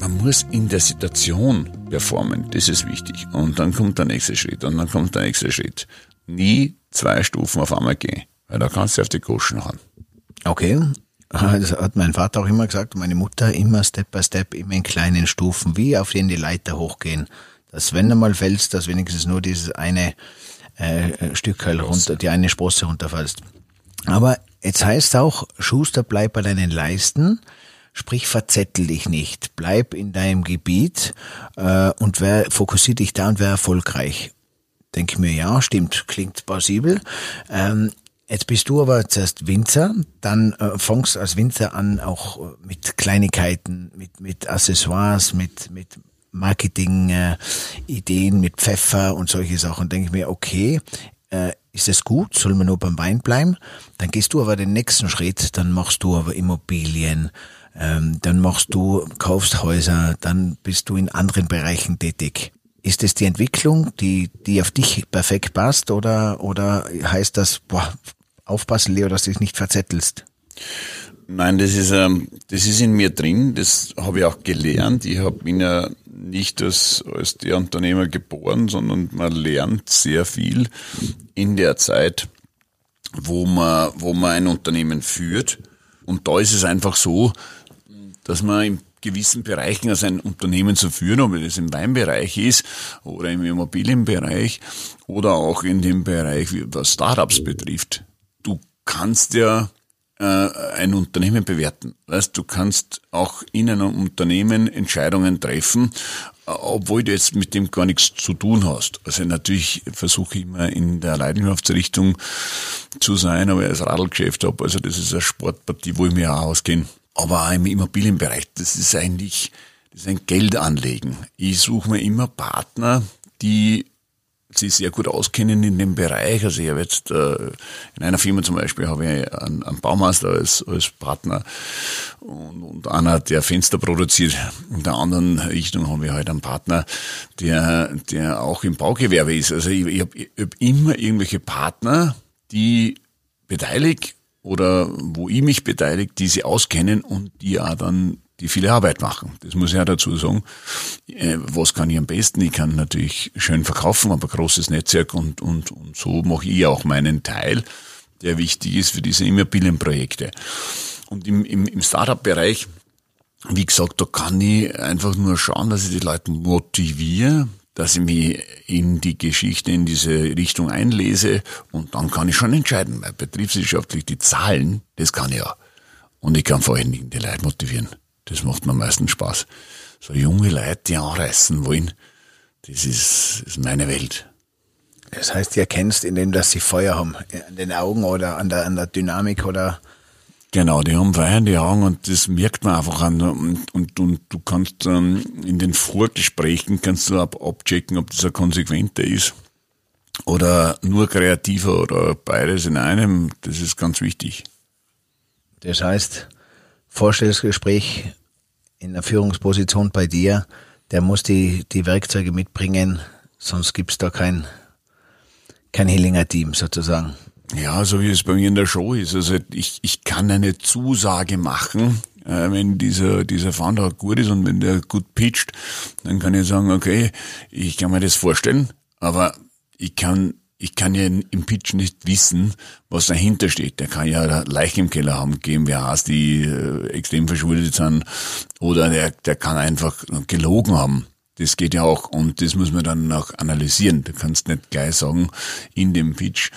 man muss in der Situation performen. Das ist wichtig. Und dann kommt der nächste Schritt und dann kommt der nächste Schritt. Nie zwei Stufen auf einmal gehen, weil da kannst du auf die Goschen hauen. Okay. Das hat mein Vater auch immer gesagt, meine Mutter immer Step by Step, immer in kleinen Stufen, wie auf denen die Leiter hochgehen. Dass wenn du mal fällst, dass wenigstens nur dieses eine äh, Stück halt runter, die eine Sprosse runterfällst. Aber jetzt heißt auch, Schuster, bleib bei deinen Leisten, sprich verzettel dich nicht, bleib in deinem Gebiet äh, und wer fokussiert dich da und wer erfolgreich. Denke mir, ja, stimmt, klingt plausibel. Ähm, Jetzt bist du aber zuerst Winzer, dann äh, fängst als Winzer an auch äh, mit Kleinigkeiten, mit, mit Accessoires, mit, mit Marketing-Ideen, äh, mit Pfeffer und solche Sachen. Denke ich mir, okay, äh, ist es gut, soll man nur beim Wein bleiben? Dann gehst du aber den nächsten Schritt, dann machst du aber Immobilien, ähm, dann machst du, kaufst Häuser, dann bist du in anderen Bereichen tätig. Ist es die Entwicklung, die, die auf dich perfekt passt oder, oder heißt das, boah, aufpassen, Leo, dass du dich nicht verzettelst? Nein, das ist, ähm, das ist in mir drin, das habe ich auch gelernt. Ich hab, bin ja nicht als, als der Unternehmer geboren, sondern man lernt sehr viel in der Zeit, wo man, wo man ein Unternehmen führt. Und da ist es einfach so, dass man in gewissen Bereichen als ein Unternehmen zu führen, ob es im Weinbereich ist oder im Immobilienbereich oder auch in dem Bereich, was Startups betrifft, kannst ja äh, ein Unternehmen bewerten. Weißt, du kannst auch in einem Unternehmen Entscheidungen treffen, äh, obwohl du jetzt mit dem gar nichts zu tun hast. Also natürlich versuche ich immer in der Leidenschaftsrichtung zu sein, aber ich das Radlgeschäft habe, also das ist eine Sportpartie, wo ich mir auch auskenne. Aber auch im Immobilienbereich, das ist eigentlich das ist ein Geldanlegen. Ich suche mir immer Partner, die sich sehr gut auskennen in dem Bereich. Also ich habe jetzt äh, in einer Firma zum Beispiel habe ich einen, einen Baumeister als, als Partner und, und einer, der Fenster produziert. In der anderen Richtung haben wir halt einen Partner, der, der auch im Baugewerbe ist. Also ich, ich habe hab immer irgendwelche Partner, die beteiligt oder wo ich mich beteilige, die sie auskennen und die auch dann die viele Arbeit machen. Das muss ich auch dazu sagen. Äh, was kann ich am besten? Ich kann natürlich schön verkaufen, aber großes Netzwerk und, und, und so mache ich auch meinen Teil, der wichtig ist für diese Immobilienprojekte. Und im, im, im Startup-Bereich, wie gesagt, da kann ich einfach nur schauen, dass ich die Leute motiviere, dass ich mich in die Geschichte, in diese Richtung einlese und dann kann ich schon entscheiden, weil betriebswirtschaftlich die Zahlen, das kann ich ja. Und ich kann vor allen Dingen die Leute motivieren. Das macht mir am meisten Spaß. So junge Leute, die anreißen wollen, das ist, ist meine Welt. Das heißt, ihr kennst, indem dass sie Feuer haben, an den Augen oder an der, an der Dynamik oder? Genau, die haben Feuer in die Augen und das merkt man einfach an. Und, und, und du kannst ähm, in den Vorgesprächen kannst du ab, abchecken, ob das ein konsequenter ist oder nur kreativer oder beides in einem. Das ist ganz wichtig. Das heißt, Vorstellungsgespräch in der Führungsposition bei dir, der muss die, die Werkzeuge mitbringen, sonst gibt's da kein, kein Hillinger Team sozusagen. Ja, so wie es bei mir in der Show ist. Also ich, ich kann eine Zusage machen, äh, wenn dieser, dieser Founder gut ist und wenn der gut pitcht, dann kann ich sagen, okay, ich kann mir das vorstellen, aber ich kann ich kann ja im Pitch nicht wissen, was dahinter steht. Der kann ja Leichen im Keller haben, GmbHs, die äh, extrem verschuldet sind, oder der, der kann einfach gelogen haben. Das geht ja auch und das muss man dann auch analysieren. Du kannst nicht gleich sagen in dem Pitch,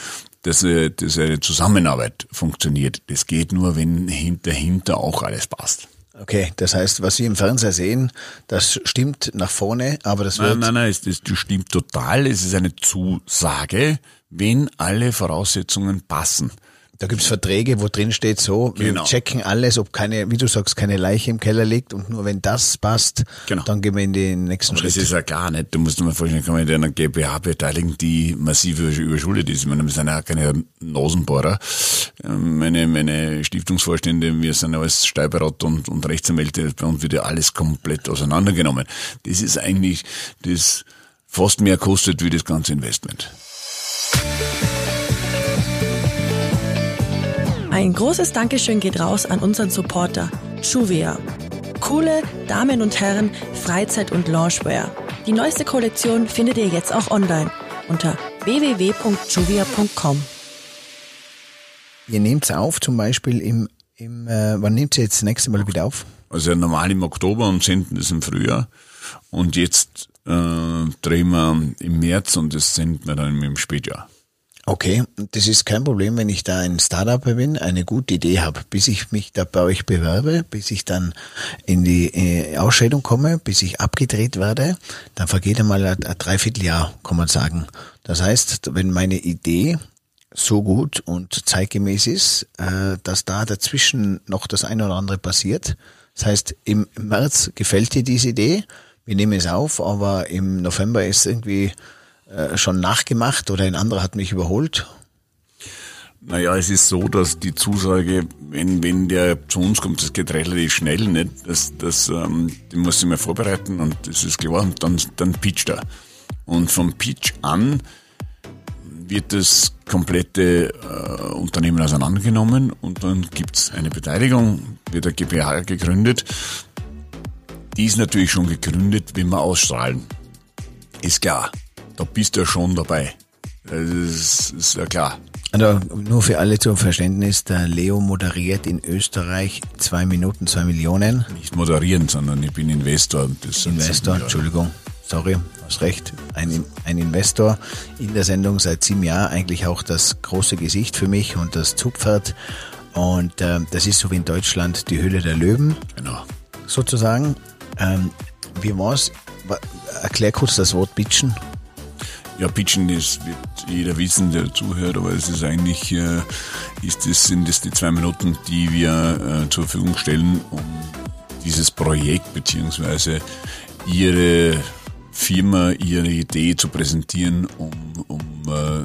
dass, äh, dass eine Zusammenarbeit funktioniert. Das geht nur, wenn hinter auch alles passt. Okay, das heißt, was Sie im Fernseher sehen, das stimmt nach vorne, aber das wird... Nein, nein, nein, das, das stimmt total. Es ist eine Zusage, wenn alle Voraussetzungen passen. Da gibt's Verträge, wo drin steht so, genau. wir checken alles, ob keine, wie du sagst, keine Leiche im Keller liegt und nur wenn das passt, genau. dann gehen wir in den nächsten Aber Schritt. Das ist ja gar nicht. Du musst dir mal vorstellen, kann man in einer GmbH beteiligen, die massiv überschuldet ist. Ich meine, wir sind ja keine Nasenbohrer. Meine, meine Stiftungsvorstände, wir sind ja alles Steuerberater und, und Rechtsanwälte, bei uns wird ja alles komplett auseinandergenommen. Das ist eigentlich das fast mehr kostet wie das ganze Investment. Ein großes Dankeschön geht raus an unseren Supporter Juvia. Coole Damen und Herren Freizeit- und Loungewear. Die neueste Kollektion findet ihr jetzt auch online unter www.juvia.com. Ihr nehmt es auf, zum Beispiel im im, äh, wann nimmt sie jetzt das nächste Mal wieder auf? Also normal im Oktober und senden das im Frühjahr. Und jetzt äh, drehen wir im März und das senden wir dann im Spätjahr. Okay, das ist kein Problem, wenn ich da ein Startup bin, eine gute Idee habe, bis ich mich da bei euch bewerbe, bis ich dann in die äh, Ausscheidung komme, bis ich abgedreht werde, dann vergeht einmal ein, ein Dreivierteljahr, kann man sagen. Das heißt, wenn meine Idee so gut und zeitgemäß ist, äh, dass da dazwischen noch das eine oder andere passiert. Das heißt, im März gefällt dir diese Idee, wir nehmen es auf, aber im November ist irgendwie äh, schon nachgemacht oder ein anderer hat mich überholt? Naja, es ist so, dass die Zusage, wenn, wenn der zu uns kommt, das geht relativ schnell, nicht? Das, das, ähm, die muss ich mir vorbereiten und das ist klar, und dann, dann pitcht er. Und vom Pitch an wird das komplette äh, Unternehmen auseinandergenommen und dann gibt's eine Beteiligung, wird der GmbH gegründet. Die ist natürlich schon gegründet, wenn wir ausstrahlen. Ist klar da bist du ja schon dabei. Das ist, ist ja klar. Also nur für alle zum Verständnis, der Leo moderiert in Österreich zwei Minuten, zwei Millionen. Nicht moderieren, sondern ich bin Investor. Investor, Entschuldigung, sorry, hast recht. Ein, ein Investor in der Sendung seit sieben Jahren, eigentlich auch das große Gesicht für mich und das Zugpferd. Und äh, das ist so wie in Deutschland die Höhle der Löwen. Genau. Sozusagen. Ähm, wie war's? Erklär kurz das Wort Bitchen. Ja, Pitchen, das wird jeder wissen, der zuhört, aber es ist eigentlich, äh, ist das, sind das die zwei Minuten, die wir äh, zur Verfügung stellen, um dieses Projekt beziehungsweise ihre Firma, ihre Idee zu präsentieren, um, um, äh,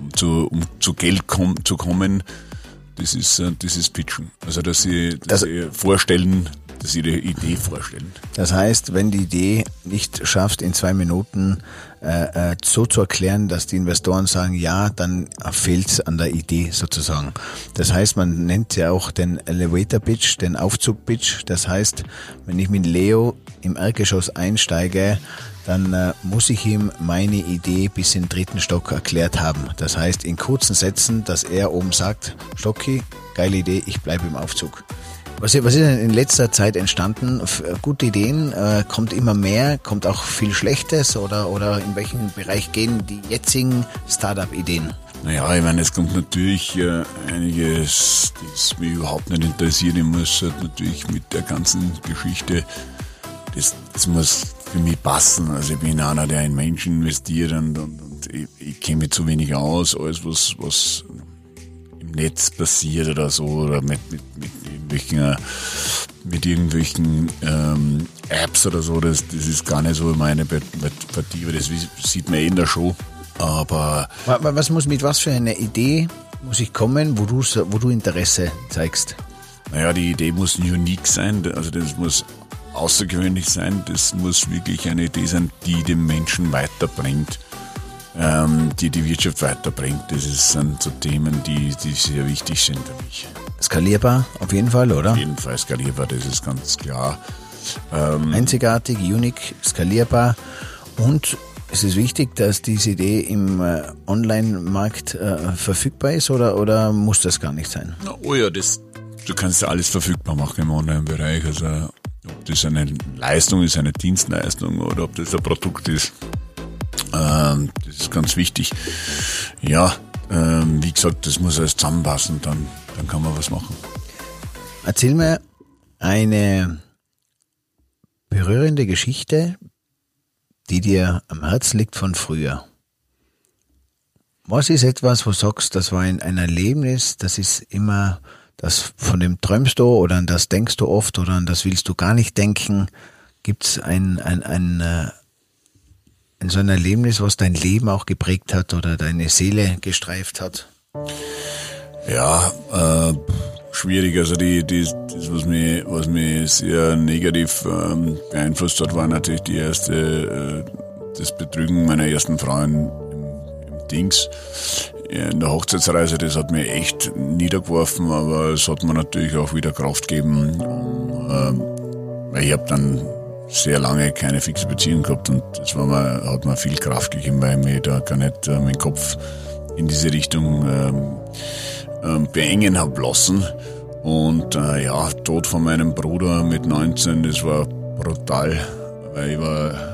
um, zu, um zu Geld kom zu kommen. Das ist, äh, das ist Pitchen. Also, dass sie, dass das sie vorstellen, dass sie ihre Idee vorstellen. Das heißt, wenn die Idee nicht schafft, in zwei Minuten äh, äh, so zu erklären, dass die Investoren sagen, ja, dann fehlt es an der Idee sozusagen. Das heißt, man nennt ja auch den Elevator Pitch, den Aufzug Pitch. Das heißt, wenn ich mit Leo im Erdgeschoss einsteige, dann äh, muss ich ihm meine Idee bis in den dritten Stock erklärt haben. Das heißt, in kurzen Sätzen, dass er oben sagt, Stocki, geile Idee, ich bleibe im Aufzug. Was, was ist denn in letzter Zeit entstanden? Äh, gute Ideen, äh, kommt immer mehr, kommt auch viel Schlechtes oder, oder in welchem Bereich gehen die jetzigen Startup-Ideen? Naja, ich meine, es kommt natürlich äh, einiges, das mich überhaupt nicht interessiert. Ich muss halt natürlich mit der ganzen Geschichte, das, das muss für mich passen. Also ich bin einer, der in Menschen investiert und, und, und ich, ich kenne mich zu wenig aus. Alles, was, was im Netz passiert oder so, oder mit, mit, mit irgendwelchen, äh, mit irgendwelchen ähm, Apps oder so, das, das ist gar nicht so meine Partie, weil das sieht man eh in der Show. Aber. Was muss, mit was für einer Idee muss ich kommen, wo du, wo du Interesse zeigst? Naja, die Idee muss unique sein, also das muss außergewöhnlich sein, das muss wirklich eine Idee sein, die den Menschen weiterbringt ähm, die die Wirtschaft weiterbringt. Das sind so Themen, die, die sehr wichtig sind für mich. Skalierbar auf jeden Fall, oder? Auf jeden Fall skalierbar, das ist ganz klar. Ähm, Einzigartig, unique, skalierbar und es ist wichtig, dass diese Idee im äh, Online-Markt äh, verfügbar ist oder, oder muss das gar nicht sein? Oh ja, das, du kannst ja alles verfügbar machen im Online-Bereich. Also ob das eine Leistung ist, eine Dienstleistung oder ob das ein Produkt ist. Ähm, das ist ganz wichtig. Ja, ähm, wie gesagt, das muss alles zusammenpassen, dann, dann kann man was machen. Erzähl mir eine berührende Geschichte, die dir am Herzen liegt von früher. Was ist etwas, wo du sagst, das war ein, Erlebnis, das ist immer, das von dem träumst du oder an das denkst du oft oder an das willst du gar nicht denken? Gibt es ein, ein, ein, äh, so ein Erlebnis, was dein Leben auch geprägt hat oder deine Seele gestreift hat? Ja, äh, schwierig. Also die, die, das, was mich, was mich sehr negativ ähm, beeinflusst hat, war natürlich die erste, äh, das Betrügen meiner ersten Frau im, im Dings. In der Hochzeitsreise, das hat mir echt niedergeworfen, aber es hat mir natürlich auch wieder Kraft gegeben. Um, äh, ich habe dann sehr lange keine fixe Beziehung gehabt und das war mir, hat mir viel Kraft gegeben, weil mir da gar nicht äh, meinen Kopf in diese Richtung ähm, ähm, beengen habe lassen. Und äh, ja, Tod von meinem Bruder mit 19, das war brutal, weil ich war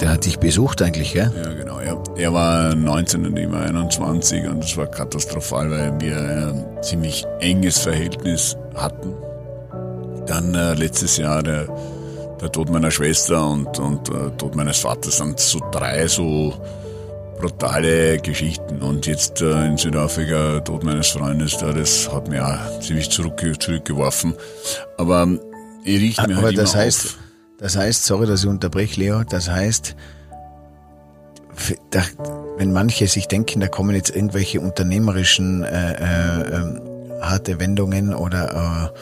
der hat dich besucht eigentlich, gell? Ja, genau. Ja. Er war 19 und ich war 21 und es war katastrophal, weil wir ein ziemlich enges Verhältnis hatten. Dann äh, letztes Jahr der, der Tod meiner Schwester und, und äh, Tod meines Vaters sind so drei so brutale Geschichten. Und jetzt äh, in Südafrika, Tod meines Freundes, da, das hat mir auch ziemlich zurück, zurückgeworfen. Aber ich richte mir Aber halt das immer heißt, auf. das heißt, sorry, dass ich unterbreche, Leo, das heißt, da, wenn manche sich denken, da kommen jetzt irgendwelche unternehmerischen äh, äh, ähm, harte Wendungen oder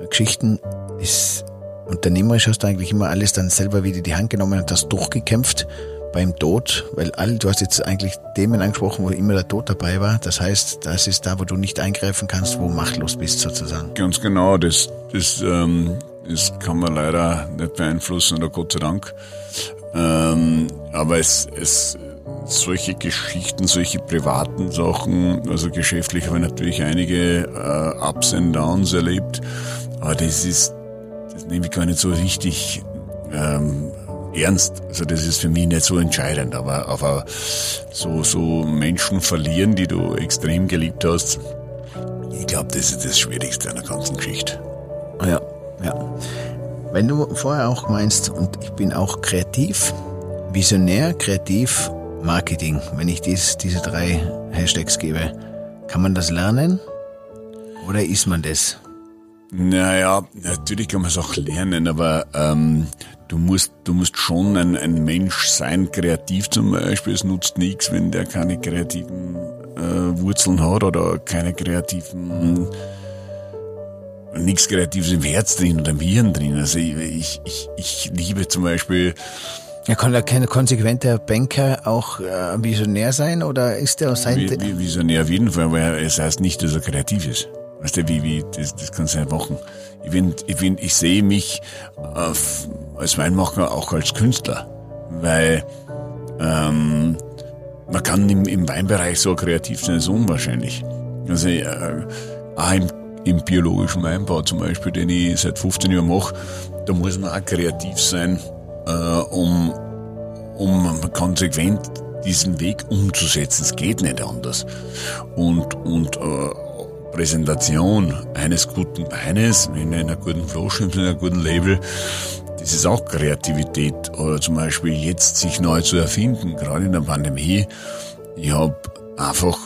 äh, Geschichten, ist unternehmerisch hast du eigentlich immer alles dann selber wieder in die Hand genommen und hast durchgekämpft beim Tod, weil all, du hast jetzt eigentlich Themen angesprochen, wo immer der Tod dabei war. Das heißt, das ist da, wo du nicht eingreifen kannst, wo machtlos bist sozusagen. Ganz genau, das, das, ähm, das kann man leider nicht beeinflussen, oder Gott sei Dank. Ähm, aber es, es, solche Geschichten, solche privaten Sachen, also geschäftlich habe ich natürlich einige äh, Ups and Downs erlebt, aber das ist, nehme ich gar nicht so richtig ähm, ernst. Also das ist für mich nicht so entscheidend, aber, aber so, so Menschen verlieren, die du extrem geliebt hast, ich glaube, das ist das Schwierigste an der ganzen Geschichte. Ja, ja. Wenn du vorher auch meinst, und ich bin auch kreativ, visionär, kreativ, Marketing, wenn ich dies, diese drei Hashtags gebe, kann man das lernen? Oder ist man das? Naja, natürlich kann man es auch lernen, aber ähm, du musst, du musst schon ein, ein Mensch sein, kreativ zum Beispiel. Es nutzt nichts, wenn der keine kreativen äh, Wurzeln hat oder keine kreativen nichts Kreatives im Herz drin oder im Hirn drin. Also ich, ich, ich, liebe zum Beispiel Ja, kann da kein konsequenter Banker auch äh, visionär sein oder ist der aus seinem... Visionär auf jeden Fall, weil es heißt nicht, dass er kreativ ist. Weißt du, wie, wie, das, das kannst du nicht machen. Ich bin, ich bin, ich sehe mich auf, als Weinmacher auch als Künstler, weil, ähm, man kann im, im Weinbereich so kreativ sein, ist unwahrscheinlich. Also, äh, auch im, im biologischen Weinbau zum Beispiel, den ich seit 15 Jahren mache, da muss man auch kreativ sein, äh, um, um konsequent diesen Weg umzusetzen. Es geht nicht anders. Und, und äh, Präsentation eines guten Weines in einer guten Flasche, in einem guten Label, das ist auch Kreativität. Oder zum Beispiel jetzt sich neu zu erfinden, gerade in der Pandemie. Ich habe einfach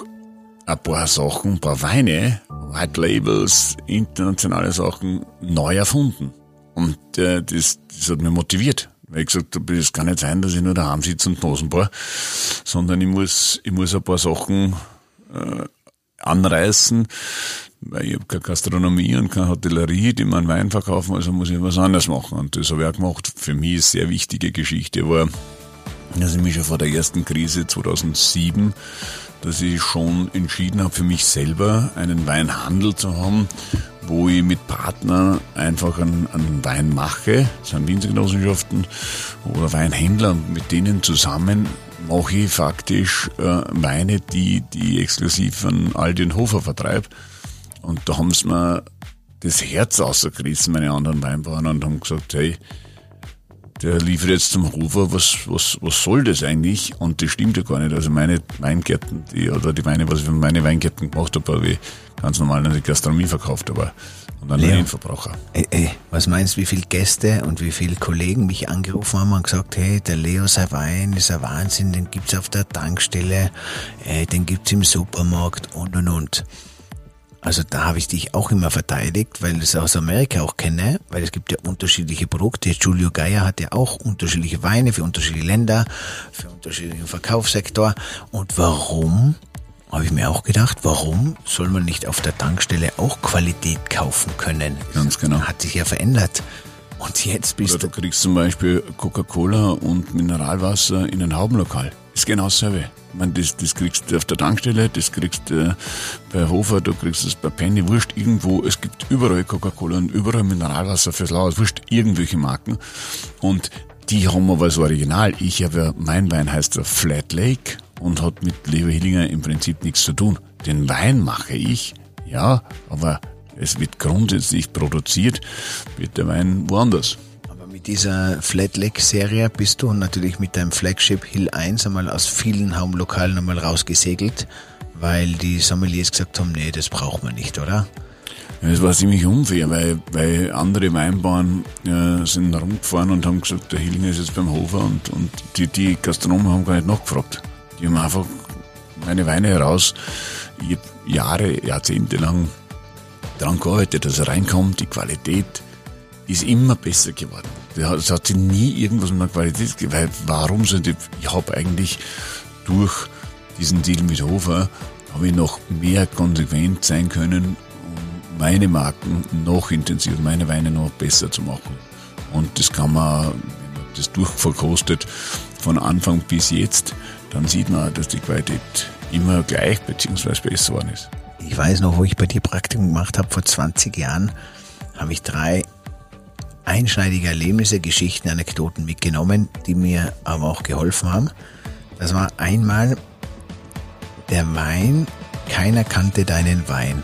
ein paar Sachen, ein paar Weine, White Labels, internationale Sachen neu erfunden. Und äh, das, das hat mich motiviert. Weil ich gesagt habe, es kann nicht sein, dass ich nur daheim sitze und Nasenbar, sondern ich muss, ich muss ein paar Sachen äh, anreißen, weil ich habe keine Gastronomie und keine Hotellerie, die meinen Wein verkaufen, also muss ich was anderes machen. Und das habe ich auch gemacht. Für mich eine sehr wichtige Geschichte war, dass ich mich schon vor der ersten Krise 2007, dass ich schon entschieden habe, für mich selber einen Weinhandel zu haben, wo ich mit Partnern einfach einen, einen Wein mache, das sind Winzergenossenschaften oder Weinhändler mit denen zusammen mache ich faktisch äh, Weine, die, die exklusiv an Aldi und Hofer vertreibe. Und da haben sie mir das Herz ausgerissen, meine anderen Weinbauern, und haben gesagt, hey, der liefert jetzt zum Hofer, was, was, was soll das eigentlich? Und das stimmt ja gar nicht. Also meine Weingärten, die, oder die Weine, was ich für meine Weingärten gemacht habe, habe ich ganz normal in die Gastronomie verkauft, aber und an den Leo. Endverbraucher. Ey, ey, was meinst du, wie viele Gäste und wie viele Kollegen mich angerufen haben und gesagt, hey, der Leo sein Wein ist ein Wahnsinn, den gibt's auf der Tankstelle, äh, den gibt's im Supermarkt und und und. Also da habe ich dich auch immer verteidigt, weil ich es aus Amerika auch kenne, weil es gibt ja unterschiedliche Produkte. Julio Geier hat ja auch unterschiedliche Weine für unterschiedliche Länder, für unterschiedlichen Verkaufssektor. Und warum, habe ich mir auch gedacht, warum soll man nicht auf der Tankstelle auch Qualität kaufen können? Ganz genau. Hat sich ja verändert. Und jetzt bist Oder du... du kriegst zum Beispiel Coca-Cola und Mineralwasser in ein Haubenlokal. Ist genau dasselbe. Ich meine, das, das kriegst du auf der Tankstelle, das kriegst du bei Hofer, du kriegst es bei Penny, wurscht irgendwo. Es gibt überall Coca-Cola und überall Mineralwasser fürs Laus, wurscht irgendwelche Marken. Und die haben aber das Original. Ich habe ja, mein Wein heißt der Flat Lake und hat mit Leo Hillinger im Prinzip nichts zu tun. Den Wein mache ich, ja, aber Es wird grundsätzlich produziert, wird der Wein woanders. Aber mit dieser Flat Lake Serie bist du natürlich mit deinem Flagship Hill 1 einmal aus vielen Haumlokalen einmal rausgesegelt, weil die Sommeliers gesagt haben, nee, das braucht man nicht, oder? Es war ziemlich unfair, weil, weil andere Weinbauern äh, sind rumgefahren und haben gesagt, der Hillinger ist jetzt beim Hofer und, und die, die Gastronomen haben gar nicht nachgefragt. Die haben einfach meine Weine heraus. Ich habe Jahre, Jahrzehnte lang daran gearbeitet, dass er reinkommt. Die Qualität ist immer besser geworden. Es hat sich nie irgendwas mit der Qualität weil Warum sind die, ich habe eigentlich durch diesen Deal mit Hofer habe ich noch mehr konsequent sein können, um meine Marken noch intensiver, meine Weine noch besser zu machen. Und das kann man, wenn man das durchverkostet, von Anfang bis jetzt, dann sieht man, dass die Qualität immer gleich bzw. besser geworden ist. Ich weiß noch, wo ich bei dir Praktikum gemacht habe, vor 20 Jahren, habe ich drei einschneidige Erlebnisse, Geschichten, Anekdoten mitgenommen, die mir aber auch geholfen haben. Das war einmal der Wein, keiner kannte deinen Wein.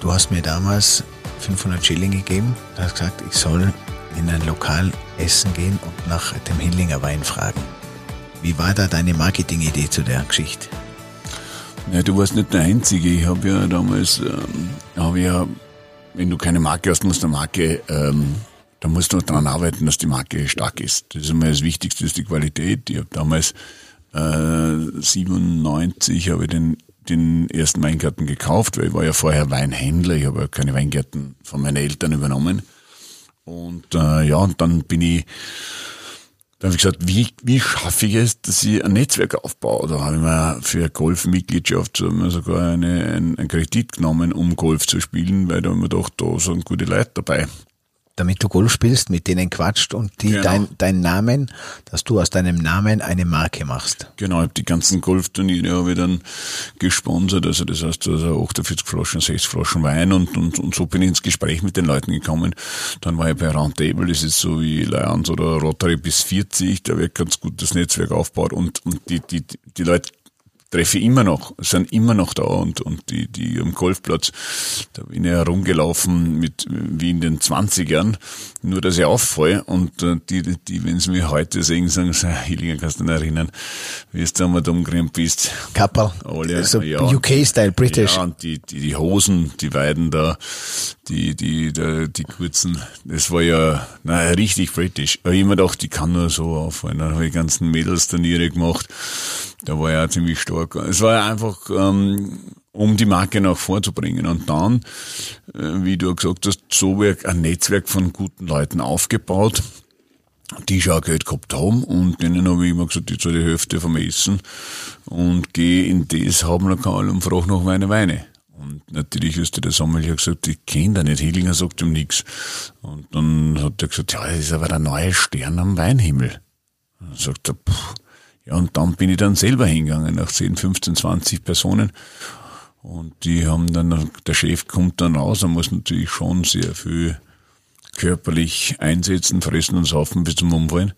Du hast mir damals 500 Schilling gegeben, du hast gesagt, ich soll in ein Lokal essen gehen und nach dem Hillinger Wein fragen. Wie war da deine Marketingidee zu der Geschichte? Ja, du warst nicht der Einzige. Ich habe ja damals, ähm, habe ja, wenn du keine Marke hast, musst du eine Marke, ähm, da musst du daran arbeiten, dass die Marke stark ist. Das ist immer das Wichtigste, ist die Qualität. Ich habe damals äh, 97 habe ich den den ersten Weingarten gekauft, weil ich war ja vorher Weinhändler, ich habe ja keine Weingärten von meinen Eltern übernommen. Und äh, ja, und dann bin ich da habe ich gesagt, wie, wie schaffe ich es, dass ich ein Netzwerk aufbaue? Da habe ich mir für Golfmitgliedschaft sogar eine, einen, Kredit genommen, um Golf zu spielen, weil da habe ich mir gedacht, da sind gute Leute dabei damit du Golf spielst, mit denen quatscht und die genau. dein, dein Namen, dass du aus deinem Namen eine Marke machst. Genau, ich habe die ganzen Golfturniere habe ich dann gesponsert, also das heißt also 48 Flaschen, 60 Flaschen Wein und, und, und so bin ich ins Gespräch mit den Leuten gekommen. Dann war ich bei Roundtable, das ist so wie Lions oder Rotary bis 40, da wird ganz gut das Netzwerk aufgebaut und, und die, die, die Leute treffe immer noch, sind immer noch da und, und die, die am Golfplatz, da bin ich herumgelaufen mit, wie in den 20ern, nur dass ich auffalle und äh, die, die, wenn sie mich heute sehen, sagen, so, Hillinger, kannst du dich erinnern, wie du einmal da umgerannt bist. Kappel. Alle, so ja, UK-Style, British. Ja, und die, die, die Hosen, die beiden da, die, die, die, die kurzen, das war ja, na, richtig British. Aber ich immer gedacht, die kann nur so auffallen. Dann habe ich ganzen Mädels-Turniere gemacht da war er ziemlich stark. Es war einfach, ähm, um die Marke nach vorzubringen. Und dann, äh, wie du gesagt hast, so wird ein Netzwerk von guten Leuten aufgebaut, die schon Geld gehabt haben und denen habe ich immer gesagt, ich zahle die Hälfte vom Essen und gehe in das Habenlokal und frage nach meine Weine. Und natürlich ist der Sommelier gesagt, ich kenne da nicht. Hillinger sagt ihm nichts. Und dann hat er gesagt, ja, das ist aber der neue Stern am Weinhimmel. dann sagt er, pff, ja, und dann bin ich dann selber hingegangen, nach 10, 15, 20 Personen. Und die haben dann, der Chef kommt dann raus, er muss natürlich schon sehr viel körperlich einsetzen, fressen und saufen bis zum Umfallen.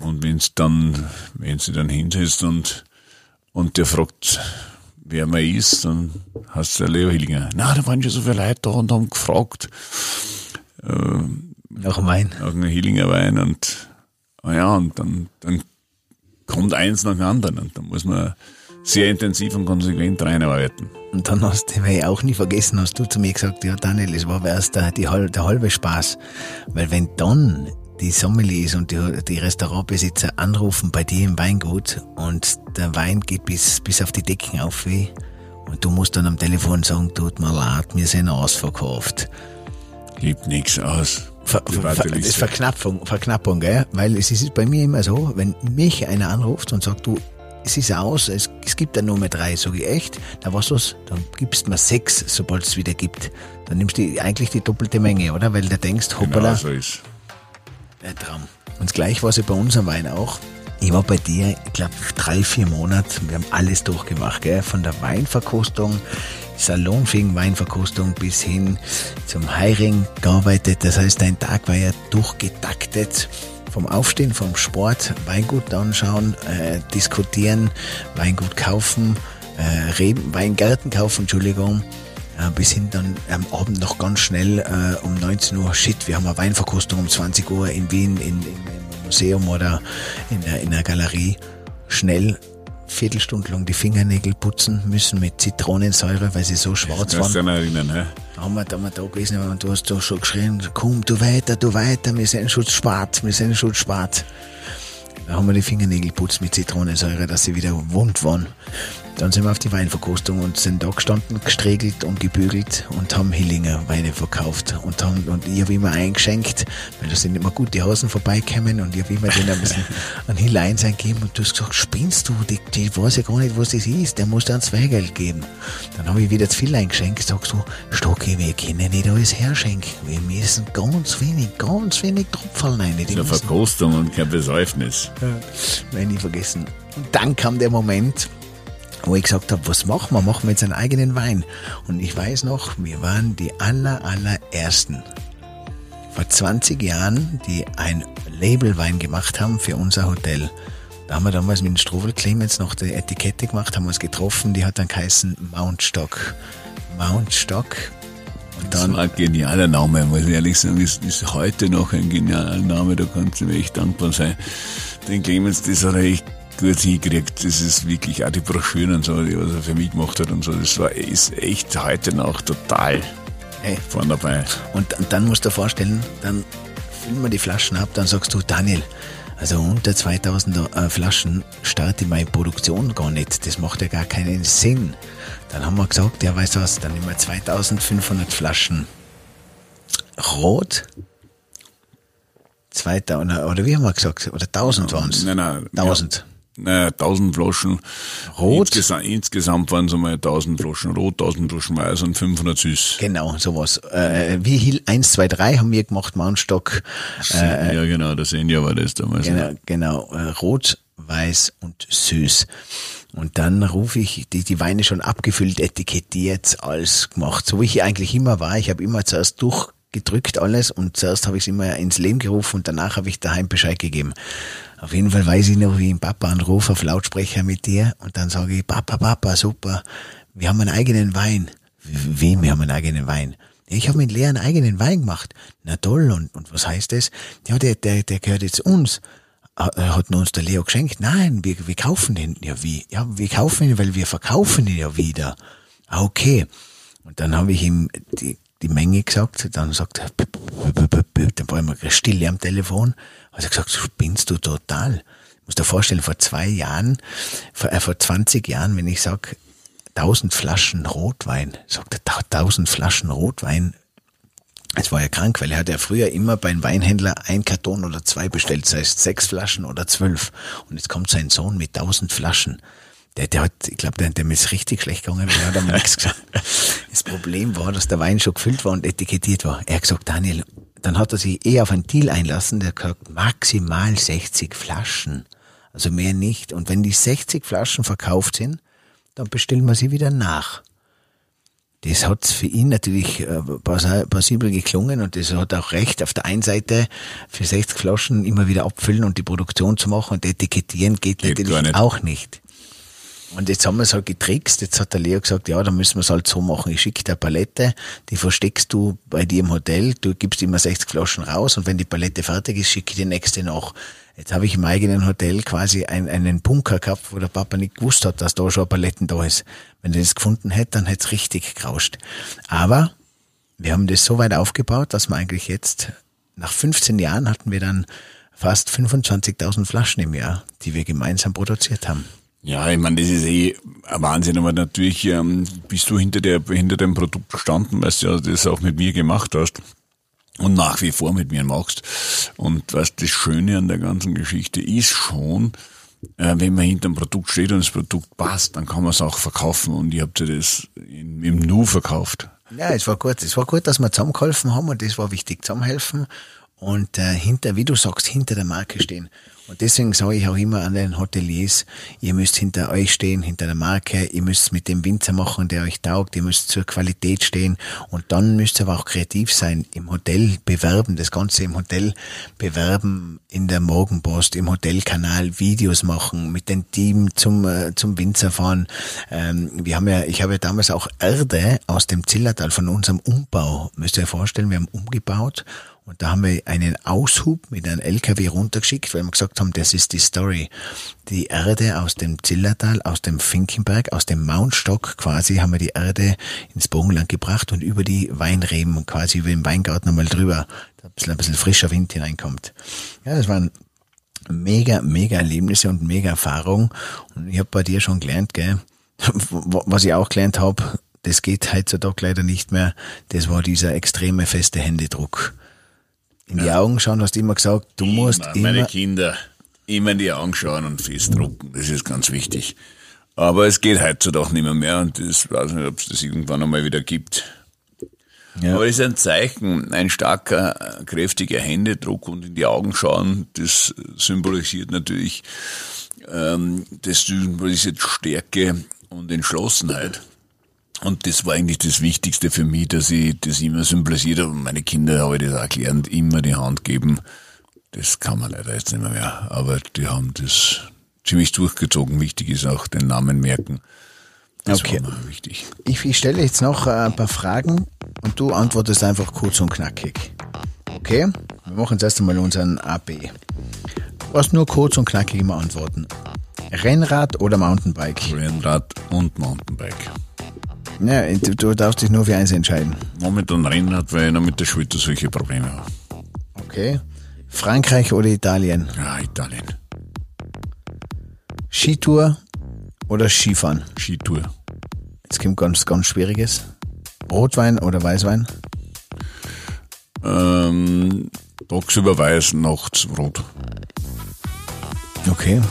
Und wenn's dann, wenn sie dann hinsetzt und, und der fragt, wer man ist, dann hast du Leo Hillinger. Na, da waren schon so viele Leute da und haben gefragt. Äh, nach Wein. Nach einem Hillinger Wein und, ah ja, und dann, dann kommt eins nach dem anderen und da muss man sehr intensiv und konsequent reinarbeiten. Und dann hast du, weil ich auch nie vergessen, hast du zu mir gesagt, ja Daniel, es war erst der, die, der halbe Spaß. Weil wenn dann die Sommeliers und die, die Restaurantbesitzer anrufen bei dir im Weingut und der Wein geht bis, bis auf die Decken auf wie und du musst dann am Telefon sagen, tut mir leid, wir sind ausverkauft. Gibt nichts aus. Ver, ver, ver, ist Verknappung, Verknappung, gell? Weil es ist bei mir immer so, wenn mich einer anruft und sagt, du, es ist aus, es, es gibt ja nur mehr drei, sage ich echt, da was los, dann gibst du mir sechs, sobald es wieder gibt. Dann nimmst du eigentlich die doppelte Menge, oder? Weil du denkst, hoppala. Genau so ist. Der Traum. Und gleich war es bei unserem Wein auch. Ich war bei dir, ich glaube, drei, vier Monate. Wir haben alles durchgemacht, gell? Von der Weinverkostung salonfähigen Weinverkostung bis hin zum Hiring gearbeitet. Das heißt, dein Tag war ja durchgetaktet. Vom Aufstehen, vom Sport, Weingut anschauen, äh, diskutieren, Weingut kaufen, äh, Reben, Weingärten kaufen, Entschuldigung, Äh, bis hin dann am Abend noch ganz schnell äh, um 19 Uhr, shit, wir haben eine Weinverkostung um 20 Uhr in Wien, in, in, im Museum oder in in der Galerie. Schnell Viertelstunde lang die Fingernägel putzen müssen mit Zitronensäure, weil sie so schwarz Das waren. erinnern, hä? Da haben wir, da, wir da gewesen und du hast da schon geschrien, komm, du weiter, du weiter, wir sind schon spart, wir sind schon spart. Da haben wir die Fingernägel putzt mit Zitronensäure, dass sie wieder wund waren. Dann sind wir auf die Weinverkostung und sind da gestanden, gestregelt und gebügelt und haben Hillinger Weine verkauft. Und, haben, und ich habe immer eingeschenkt, weil da sind immer gute Hasen vorbeikommen und ich habe immer denen ein bisschen einen Hill eins eingegeben und du hast gesagt, spinnst du, die, die weiß ja gar nicht, was das ist, der muss dann Zweigeld geben. Dann habe ich wieder zu viel eingeschenkt, sagst du, Stocki, wir können nicht alles herschenken, wir müssen ganz wenig, ganz wenig Tropfen rein. Die Das ist eine Verkostung und kein Besäufnis. Nein, nie vergessen. Und dann kam der Moment, wo ich gesagt habe, was machen wir? Machen wir jetzt einen eigenen Wein. Und ich weiß noch, wir waren die aller, allerersten vor 20 Jahren, die ein Labelwein gemacht haben für unser Hotel. Da haben wir damals mit dem Struwel Clemens noch die Etikette gemacht, haben uns getroffen, die hat dann geheißen Mount Stock. Mount Stock. Und Das dann war ein genialer Name, muss ich ehrlich sagen. Ist, ist heute noch ein genialer Name, da kannst du mir echt dankbar sein. Den Clemens, das hat er echt gut hingekriegt. Das ist wirklich auch die Broschüren und so, die was er für mich gemacht hat und so. Das war, ist echt heute noch total Hey. vorne dabei. Und, und dann musst du dir vorstellen, dann füllen wir die Flaschen ab, dann sagst du, Daniel, also unter 2000 äh, Flaschen starte meine Produktion gar nicht. Das macht ja gar keinen Sinn. Dann haben wir gesagt, ja, weißt du was, dann nehmen wir 2500 Flaschen rot. 2000, oder, oder wie haben wir gesagt? Oder 1000 waren es? Nein, nein. 1000. Naja, 1000 Flaschen. Rot? Insgesamt, insgesamt waren es einmal 1000 Flaschen rot, 1000 Flaschen weiß und 500 süß. Genau, sowas. Äh, wie Hill 1, 2, 3 haben wir gemacht, Mountstock. Äh, ja, genau, der Senior war das damals. Genau, genau. Äh, Rot, weiß und süß. Und dann rufe ich die, die Weine schon abgefüllt, etikettiert, alles gemacht. So wie ich eigentlich immer war. Ich habe immer zuerst durchgedrückt alles und zuerst habe ich es immer ins Leben gerufen und danach habe ich daheim Bescheid gegeben. Auf jeden Fall weiß ich noch, wie ich Papa anrufe auf Lautsprecher mit dir und dann sage ich, Papa, Papa, super, wir haben einen eigenen Wein. Wem, wir haben einen eigenen Wein? Ja, ich habe mit Lea einen eigenen Wein gemacht. Na toll, und, und was heißt das? Ja, der, der, der gehört jetzt uns. Er hat uns der Leo geschenkt. Nein, wir, wir kaufen den. Ja, wie? Ja, wir kaufen ihn, weil wir verkaufen ihn ja wieder. Ah, okay. Und dann habe ich ihm die, die Menge gesagt. Dann sagt er, dann war immer still am Telefon. Hat er gesagt, spinnst du total? Ich muss dir vorstellen, vor zwei Jahren, vor, äh, vor 20 Jahren, wenn ich sag 1000 Flaschen Rotwein, sagt er, 1000 Flaschen Rotwein, es war ja krank, weil er hat ja früher immer beim Weinhändler ein Karton oder zwei bestellt, sei es sechs Flaschen oder zwölf. Und jetzt kommt sein Sohn mit tausend Flaschen. Der, der hat, ich glaube, der, dem ist richtig schlecht gegangen, weil er hat am nichts gesagt. Das Problem war, dass der Wein schon gefüllt war und etikettiert war. Er hat gesagt, Daniel, dann hat er sich eh auf einen Deal einlassen, der gesagt, maximal 60 Flaschen. Also mehr nicht. Und wenn die 60 Flaschen verkauft sind, dann bestellen wir sie wieder nach. Das hat für ihn natürlich äh, plausibel geklungen und das hat auch recht. Auf der einen Seite für 60 Flaschen immer wieder abfüllen und die Produktion zu machen und etikettieren geht, Geht natürlich nicht. auch nicht. Und jetzt haben wir es halt getrickst. Jetzt hat der Leo gesagt, ja, dann müssen wir es halt so machen. Ich schicke dir eine Palette, die versteckst du bei dir im Hotel. Du gibst immer 60 Flaschen raus und wenn die Palette fertig ist, schicke ich die nächste nach. Jetzt habe ich im eigenen Hotel quasi ein, einen Bunker gehabt, wo der Papa nicht gewusst hat, dass da schon Paletten da ist. Wenn er das gefunden hätte, dann hätte es richtig gerauscht. Aber wir haben das so weit aufgebaut, dass wir eigentlich jetzt, nach 15 Jahren hatten wir dann fast 25.000 Flaschen im Jahr, die wir gemeinsam produziert haben. Ja, ich meine, das ist eh ein Wahnsinn, aber natürlich ähm, bist du hinter, der, hinter dem Produkt gestanden, weil du ja das auch mit mir gemacht hast und nach wie vor mit mir machst. Und was das Schöne an der ganzen Geschichte ist schon, äh, wenn man hinter dem Produkt steht und das Produkt passt, dann kann man es auch verkaufen und ich habe dir das in, im Nu verkauft. Ja, es war gut. Es war gut, dass wir zusammengeholfen haben und das war wichtig, zusammenhelfen. und äh, hinter, wie du sagst, hinter der Marke stehen. Und deswegen sage ich auch immer an den Hoteliers, ihr müsst hinter euch stehen, hinter der Marke, ihr müsst mit dem Winzer machen, der euch taugt, ihr müsst zur Qualität stehen und dann müsst ihr aber auch kreativ sein, im Hotel bewerben, das Ganze im Hotel bewerben, in der Morgenpost, im Hotelkanal Videos machen, mit dem Team zum, äh, zum Winzer fahren. Ähm, wir haben ja, ich habe ja damals auch Erde aus dem Zillertal von unserem Umbau, müsst ihr euch vorstellen, wir haben umgebaut und da haben wir einen Aushub mit einem LKW runtergeschickt, weil wir gesagt haben, das ist die Story. Die Erde aus dem Zillertal, aus dem Finkenberg, aus dem Mountstock quasi haben wir die Erde ins Bogenland gebracht und über die Weinreben und quasi über den Weingarten einmal drüber, da ein bisschen, ein bisschen frischer Wind hineinkommt. Ja, das waren mega, mega Erlebnisse und mega Erfahrung. Und ich habe bei dir schon gelernt, gell, was ich auch gelernt habe, das geht heutzutage leider nicht mehr, das war dieser extreme feste Händedruck in die Augen schauen, hast du immer gesagt, du immer, musst immer. Meine Kinder immer in die Augen schauen und festdrucken, das ist ganz wichtig. Aber es geht heutzutage nicht mehr, mehr und ich weiß nicht, ob es das irgendwann einmal wieder gibt. Ja. Aber es ist ein Zeichen, ein starker, kräftiger Händedruck und in die Augen schauen, das symbolisiert natürlich, ähm, das symbolisiert Stärke und Entschlossenheit. Und das war eigentlich das Wichtigste für mich, dass ich das immer symbolisiert habe. Meine Kinder habe ich das auch gelernt, immer die Hand geben. Das kann man leider jetzt nicht mehr, mehr. Aber die haben das ziemlich durchgezogen. Wichtig ist auch den Namen merken. Das okay. war mir wichtig. Ich, ich stelle jetzt noch äh, ein paar Fragen und du antwortest einfach kurz und knackig. Okay? Wir machen jetzt erst einmal unseren AB. Du hast nur kurz und knackig immer antworten. Rennrad oder Mountainbike? Rennrad und Mountainbike. Ja, du, du darfst dich nur für eins entscheiden. Momentan Rennrad, weil ich noch mit der Schulter solche Probleme habe. Okay. Frankreich oder Italien? Ja, Italien. Skitour oder Skifahren? Skitour. Jetzt kommt ganz, ganz Schwieriges. Rotwein oder Weißwein? Ähm, tagsüber weiß, nachts rot. Okay.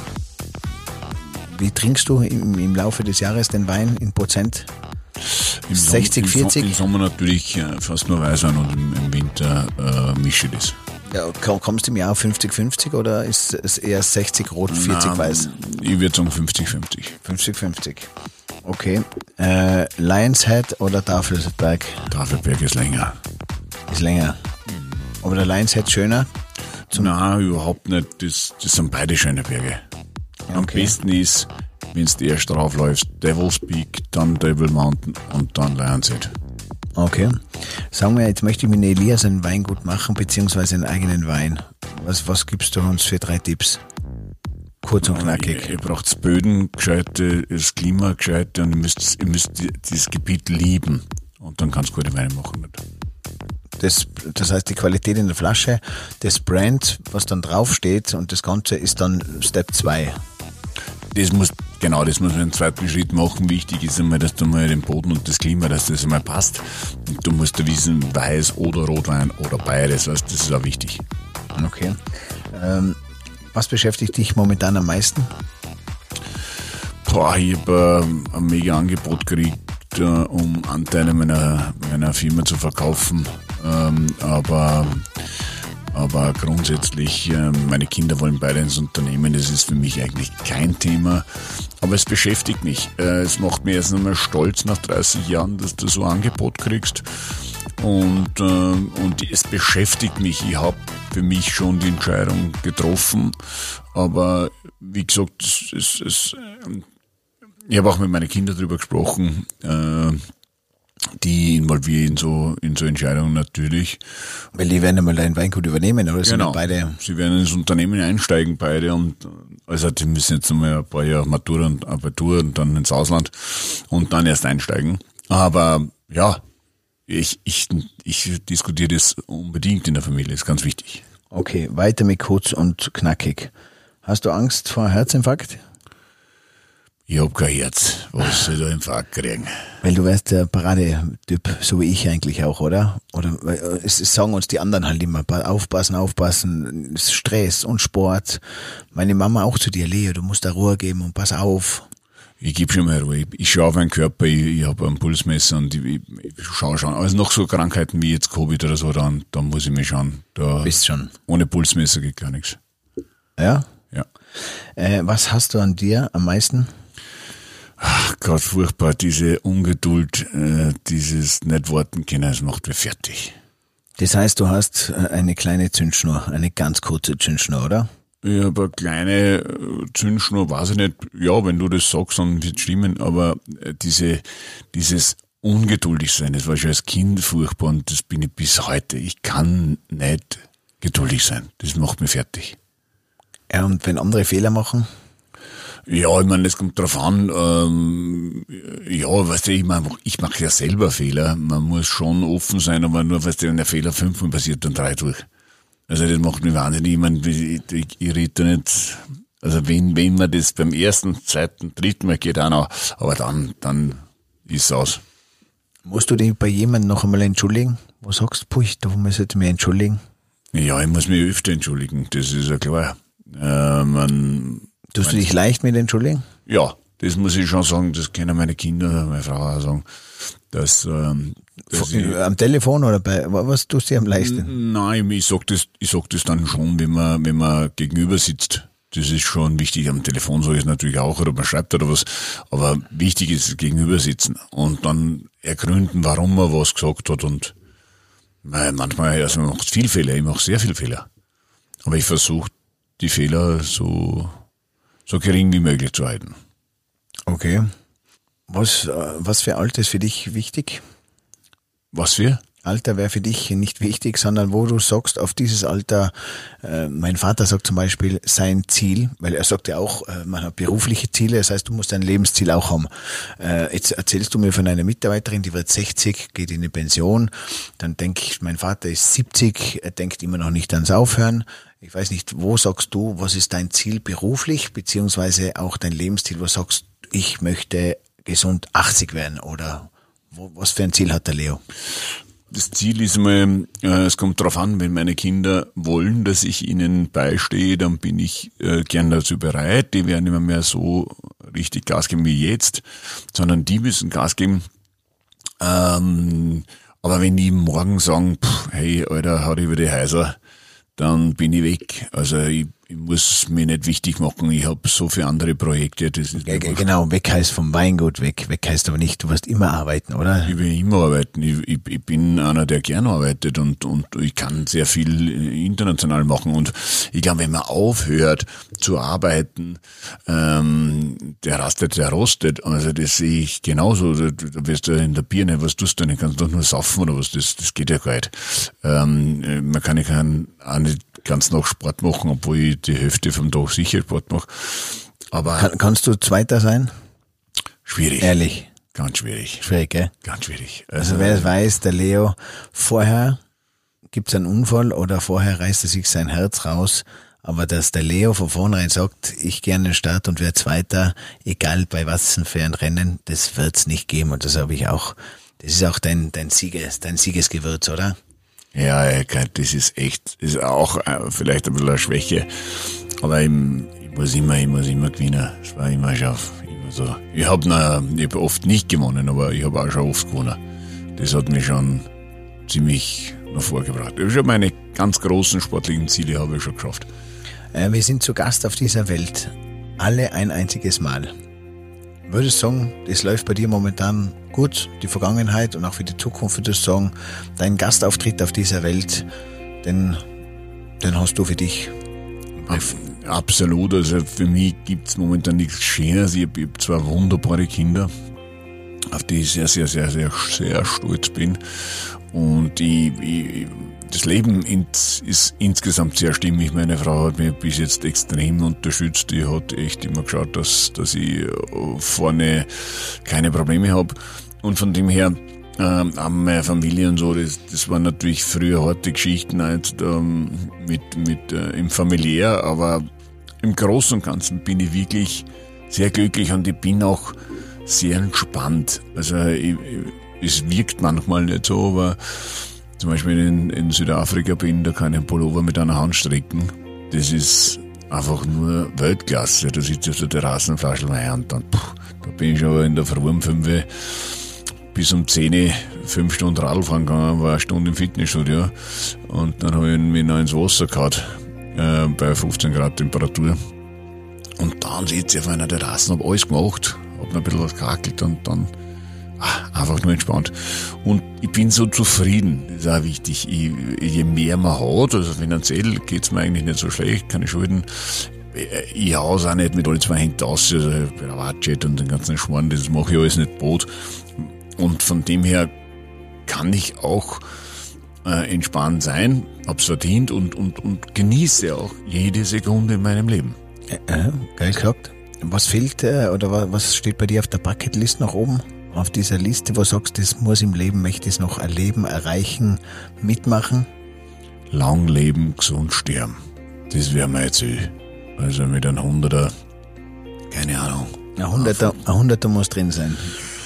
Wie trinkst du im, im Laufe des Jahres den Wein in Prozent? Im 60, 40? Im Sommer natürlich äh, fast nur Weißwein und im, Winter äh, mische ich das. Ja, kommst du im Jahr 50-50 oder ist es eher 60 rot, 40 Na, weiß? Ich würde sagen 50-50. 50-50. Okay. Äh, Lions Head oder Tafelberg? Tafelberg ist länger. Ist länger. Aber der Lions Head schöner? Nein, überhaupt nicht. Das, das sind beide schöne Berge. Am okay. besten ist wenn du erst draufläufst, Devil's Peak, dann Devil Mountain und dann Lions Head. Okay. Sagen wir, jetzt möchte ich mit Elias ein Weingut machen, beziehungsweise einen eigenen Wein. Was, was gibst du uns für drei Tipps? Kurz und knackig. Ihr, braucht Böden gescheite, das Klima gescheite und ihr müsst, ihr müsst dieses Gebiet lieben. Und dann kannst du gute Weine machen. Das, das heißt, die Qualität in der Flasche, das Brand, was dann draufsteht und das Ganze ist dann Step 2. Das muss Genau, das muss man im zweiten Schritt machen. Wichtig ist einmal, dass du mal den Boden und das Klima, dass das einmal passt. Und du musst wissen, Weiß oder Rotwein oder beides. Also das ist auch wichtig. Okay. Ähm, was beschäftigt dich momentan am meisten? Boah, ich habe äh, ein mega Angebot gekriegt, äh, um Anteile meiner, meiner Firma zu verkaufen. Ähm, aber aber grundsätzlich, äh, meine Kinder wollen beide ins Unternehmen. Das ist für mich eigentlich kein Thema. Aber es beschäftigt mich. Äh, es macht mir erst einmal stolz nach 30 Jahren, dass du so ein Angebot kriegst. Und, äh, und es beschäftigt mich. Ich habe für mich schon die Entscheidung getroffen. Aber wie gesagt, es, es, es, ich habe auch mit meinen Kindern darüber gesprochen die involvieren in so, in so Entscheidungen natürlich. Weil die werden einmal ein Weingut übernehmen, oder? Genau. beide? Sie werden ins Unternehmen einsteigen, beide, und, also die müssen jetzt nochmal ein paar Jahre Matura und Abitur und dann ins Ausland und dann erst einsteigen. Aber, ja, ich, ich, ich diskutiere das unbedingt in der Familie, ist ganz wichtig. Okay, weiter mit kurz und knackig. Hast du Angst vor Herzinfarkt? Ich hab kein Herz. Was soll ich da im Infarkt kriegen? Weil du wärst der Paradetyp, so wie ich eigentlich auch, oder? Oder es sagen uns die anderen halt immer, aufpassen, aufpassen, Stress und Sport. Meine Mama auch zu dir, Leo, du musst da Ruhe geben und pass auf. Ich gebe schon mal Ruhe. Ich schaue auf meinen Körper, ich, ich habe ein Pulsmesser und ich, ich, ich schaue schon. Also noch so Krankheiten wie jetzt Covid oder so, dann, dann muss ich mich schauen. Da, Bist schon. Ohne Pulsmesser geht gar nichts. Ja? Ja. Äh, was hast du an dir am meisten? Ach Gott, furchtbar. Diese Ungeduld, äh, dieses nicht warten können, das macht mich fertig. Das heißt, du hast äh, eine kleine Zündschnur, eine ganz kurze Zündschnur, oder? Habe eine kleine äh, Zündschnur, weiß ich nicht. Ja, wenn du das sagst, dann wird stimmen. Aber äh, diese, dieses ungeduldig sein, das war schon als Kind furchtbar und das bin ich bis heute. Ich kann nicht geduldig sein. Das macht mich fertig. Ja, und wenn andere Fehler machen? Ja, ich meine, es kommt drauf an. Ähm, ja, weißt du, ich meine, ich mache ja selber Fehler. Man muss schon offen sein, aber nur, weißt du, wenn der Fehler fünfmal passiert, dann drei durch. Also das macht mich wahnsinnig. Ich meine, ich, ich, ich rede nicht. Also wenn, wenn man das beim ersten, zweiten, dritten Mal geht auch noch, aber dann, dann ist es aus. Musst du dich bei jemandem noch einmal entschuldigen? Wo sagst du, puh, da muss ich mich entschuldigen? Ja, ich muss mich öfter entschuldigen, das ist ja klar. Äh, man, Tust du dich leicht mit entschuldigen? Ja, das muss ich schon sagen, das können meine Kinder, meine Frau auch sagen. Dass, ähm, dass ich, Am Telefon oder bei, was tust du am leichtesten? nein, ich sag das, ich sag das dann schon, wenn man, wenn man gegenüber sitzt. Das ist schon wichtig. Am Telefon sage ich es natürlich auch, oder man schreibt oder was. Aber wichtig ist das Gegenüber sitzen und dann ergründen, warum man was gesagt hat und mei, manchmal, also man macht viel Fehler, ich mache sehr viel Fehler. Aber ich versuche die Fehler so, so gering wie möglich zu halten. Okay. Was, äh, was für Alter ist für dich wichtig? Was wir? Alter wäre für dich nicht wichtig, sondern wo du sagst, auf dieses Alter, äh, mein Vater sagt zum Beispiel sein Ziel, weil er sagt ja auch, äh, man hat berufliche Ziele, das heißt, du musst dein Lebensziel auch haben. Äh, jetzt erzählst du mir von einer Mitarbeiterin, die wird 60, geht in die Pension, dann denke ich, mein Vater ist 70, er denkt immer noch nicht ans Aufhören. Ich weiß nicht, wo sagst du, was ist dein Ziel beruflich, beziehungsweise auch dein Lebensziel, wo sagst ich möchte gesund 80 werden oder wo, was für ein Ziel hat der Leo? Das Ziel ist mal, äh, es kommt darauf an, wenn meine Kinder wollen, dass ich ihnen beistehe, dann bin ich äh, gern dazu bereit. Die werden immer mehr so richtig Gas geben wie jetzt, sondern die müssen Gas geben. Ähm, aber wenn die morgen sagen, pff, hey, Alter, hau dich über die Häuser, dann bin ich weg. Also ich, ich muss mir nicht wichtig machen, ich habe so viele andere Projekte. Das ist Ja, genau, weg heißt vom Weingut weg. Weg heißt aber nicht, du wirst immer arbeiten, oder? Ich will immer arbeiten. Ich, ich, ich bin einer, der gern arbeitet und, und ich kann sehr viel international machen. Und ich glaube, wenn man aufhört zu arbeiten, ähm, der rastet, der rostet. Also das sehe ich genauso. Da, wirst du in der Birne, was tust du denn? Kannst du doch nur saufen oder was? Das, das geht ja gar nicht. Ähm, man kann ja keinen, auch nicht ganz noch Sport machen, obwohl ich die Hälfte vom Tag sicher Sport mache. Aber Kann, kannst du Zweiter sein? schwierig. Ehrlich, Ganz schwierig. schwierig, gell? Ganz schwierig. Also wer es weiß, der Leo, vorher gibt's einen Unfall oder vorher reißt er sich sein Herz raus, aber dass der Leo von vornherein sagt, ich gehe an den Start und werde Zweiter, egal bei was für ein Rennen, das wird's nicht geben und das habe ich auch, das ist auch dein, dein Sieges, dein Siegesgewürz, oder? Ja, das ist echt, ist auch äh, vielleicht ein bisschen eine Schwäche. Aber ich, ich muss immer, ich muss immer gewinnen. Das war immer schon immer so. Ich habe hab oft nicht gewonnen, aber ich habe auch schon oft gewonnen. Das hat mich schon ziemlich nach vorgebracht. Ich hab schon meine ganz großen sportlichen Ziele habe ich schon geschafft. Äh, wir sind zu Gast auf dieser Welt. Alle ein einziges Mal. Würdest du sagen, das läuft bei dir momentan gut, die Vergangenheit und auch für die Zukunft würdest du sagen, dein Gastauftritt auf dieser Welt, den, den hast du für dich. Absolut, also für mich gibt's momentan nichts Schönes. Ich habe hab zwei wunderbare Kinder, auf die ich sehr, sehr, sehr, sehr, sehr stolz bin. Und ich, ich, das Leben ist insgesamt sehr stimmig. Meine Frau hat mich bis jetzt extrem unterstützt. Die hat echt immer geschaut, dass, dass ich äh, vorne keine Probleme habe. Und von dem her, ähm, haben meine Familie und so, das, das waren natürlich früher harte Geschichten jetzt, ähm, mit, mit äh, im familiär, aber im Großen und Ganzen bin ich wirklich sehr glücklich und ich bin auch sehr entspannt. Also ich, ich, es wirkt manchmal nicht so, aber zum Beispiel in, in Südafrika bin, da kann ich einen Pullover mit einer Hand stricken. Das ist einfach nur Weltklasse. Da sitzt auf der Terrassenflasche Wein und dann, puh, da bin ich aber in der 5 bis um 10 fünf Stunden Radl fahren gegangen, war eine Stunde im Fitnessstudio und dann habe ich mich noch ins Wasser gehauen, äh, bei 15 Grad Temperatur. Und dann sitze ich auf einer Terrasse, habe alles gemacht, habe noch ein bisschen was gehackelt und dann einfach nur entspannt. Und ich bin so zufrieden, das ist auch wichtig. Ich, je mehr man hat, also finanziell geht's mir eigentlich nicht so schlecht, keine Schulden. Ich haus auch nicht mit alle zwei Händen aus, also Privatjet und den ganzen Schmarrn, das mache ich alles nicht Boot. Und von dem her kann ich auch äh, entspannt sein, hab's verdient und, und, und genieße auch jede Sekunde in meinem Leben. Äh, geil gesagt. Was fehlt äh, oder was steht bei dir auf der Bucketlist nach oben? Auf dieser Liste, wo du sagst, das muss im Leben, möchte ich es noch erleben, erreichen, mitmachen? Lang leben, gesund sterben. Das wäre mein Ziel. Also mit einem Hunderter, keine Ahnung. Ein Hunderter, ein Hunderter muss drin sein.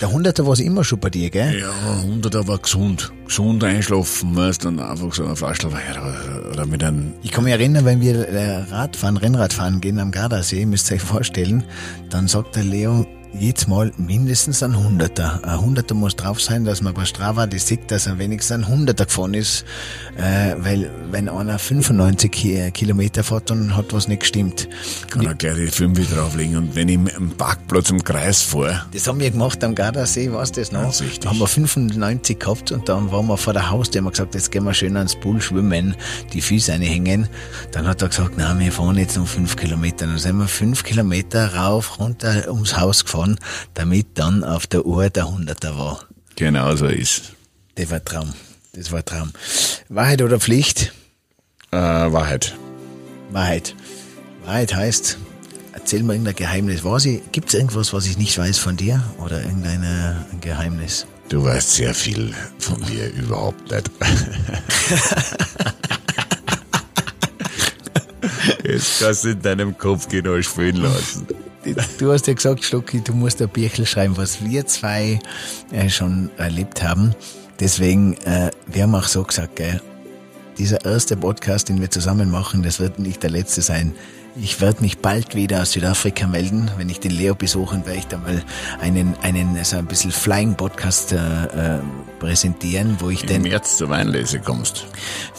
Der Hunderter war es immer schon bei dir, gell? Ja, Hunderter war gesund. Gesund einschlafen, weißt dann einfach so eine Flasche Wein oder mit einem... Ich kann mich erinnern, wenn wir Radfahren, Rennradfahren gehen am Gardasee, müsst ihr euch vorstellen, dann sagt der Leo, jedes Mal mindestens ein Hunderter. Ein Hunderter muss drauf sein, dass man bei Strava das sieht, dass er wenigstens ein Hunderter gefahren ist, äh, weil wenn einer 95 Kilometer fährt, dann hat was nicht gestimmt. Kann er gleich die 5 drauflegen und wenn ich im Parkplatz im Kreis fahre. Das haben wir gemacht am Gardasee, weißt du das noch? Ja, da haben wir 95 gehabt und dann waren wir vor der Haustür, haben wir gesagt, jetzt gehen wir schön ans Pool schwimmen, die Füße hängen. Dann hat er gesagt, na, wir fahren jetzt noch 5 Kilometer. Dann sind wir 5 Kilometer rauf, runter ums Haus gefahren fahren, damit dann auf der Uhr der Hunderter war. Genau so ist. Das war Traum. Das war Traum. Wahrheit oder Pflicht? Äh, Wahrheit. Wahrheit. Wahrheit heißt, erzähl mir irgendein Geheimnis. Gibt es irgendwas, was ich nicht weiß von dir? Oder irgendein Geheimnis? Du weißt sehr viel von mir überhaupt nicht. Jetzt kannst du in deinem Kopf genau spielen lassen du hast ja gesagt, Stocki, du musst ein Bierchen schreiben, was wir zwei äh, schon erlebt haben. Deswegen, äh, wir haben auch so gesagt, gell, dieser erste Podcast, den wir zusammen machen, das wird nicht der letzte sein. Ich werde mich bald wieder aus Südafrika melden. Wenn ich den Leo besuchen, werde ich da mal einen, einen so ein bisschen Flying Podcast äh, äh präsentieren, wo ich Im den... März zur Weinlese kommst.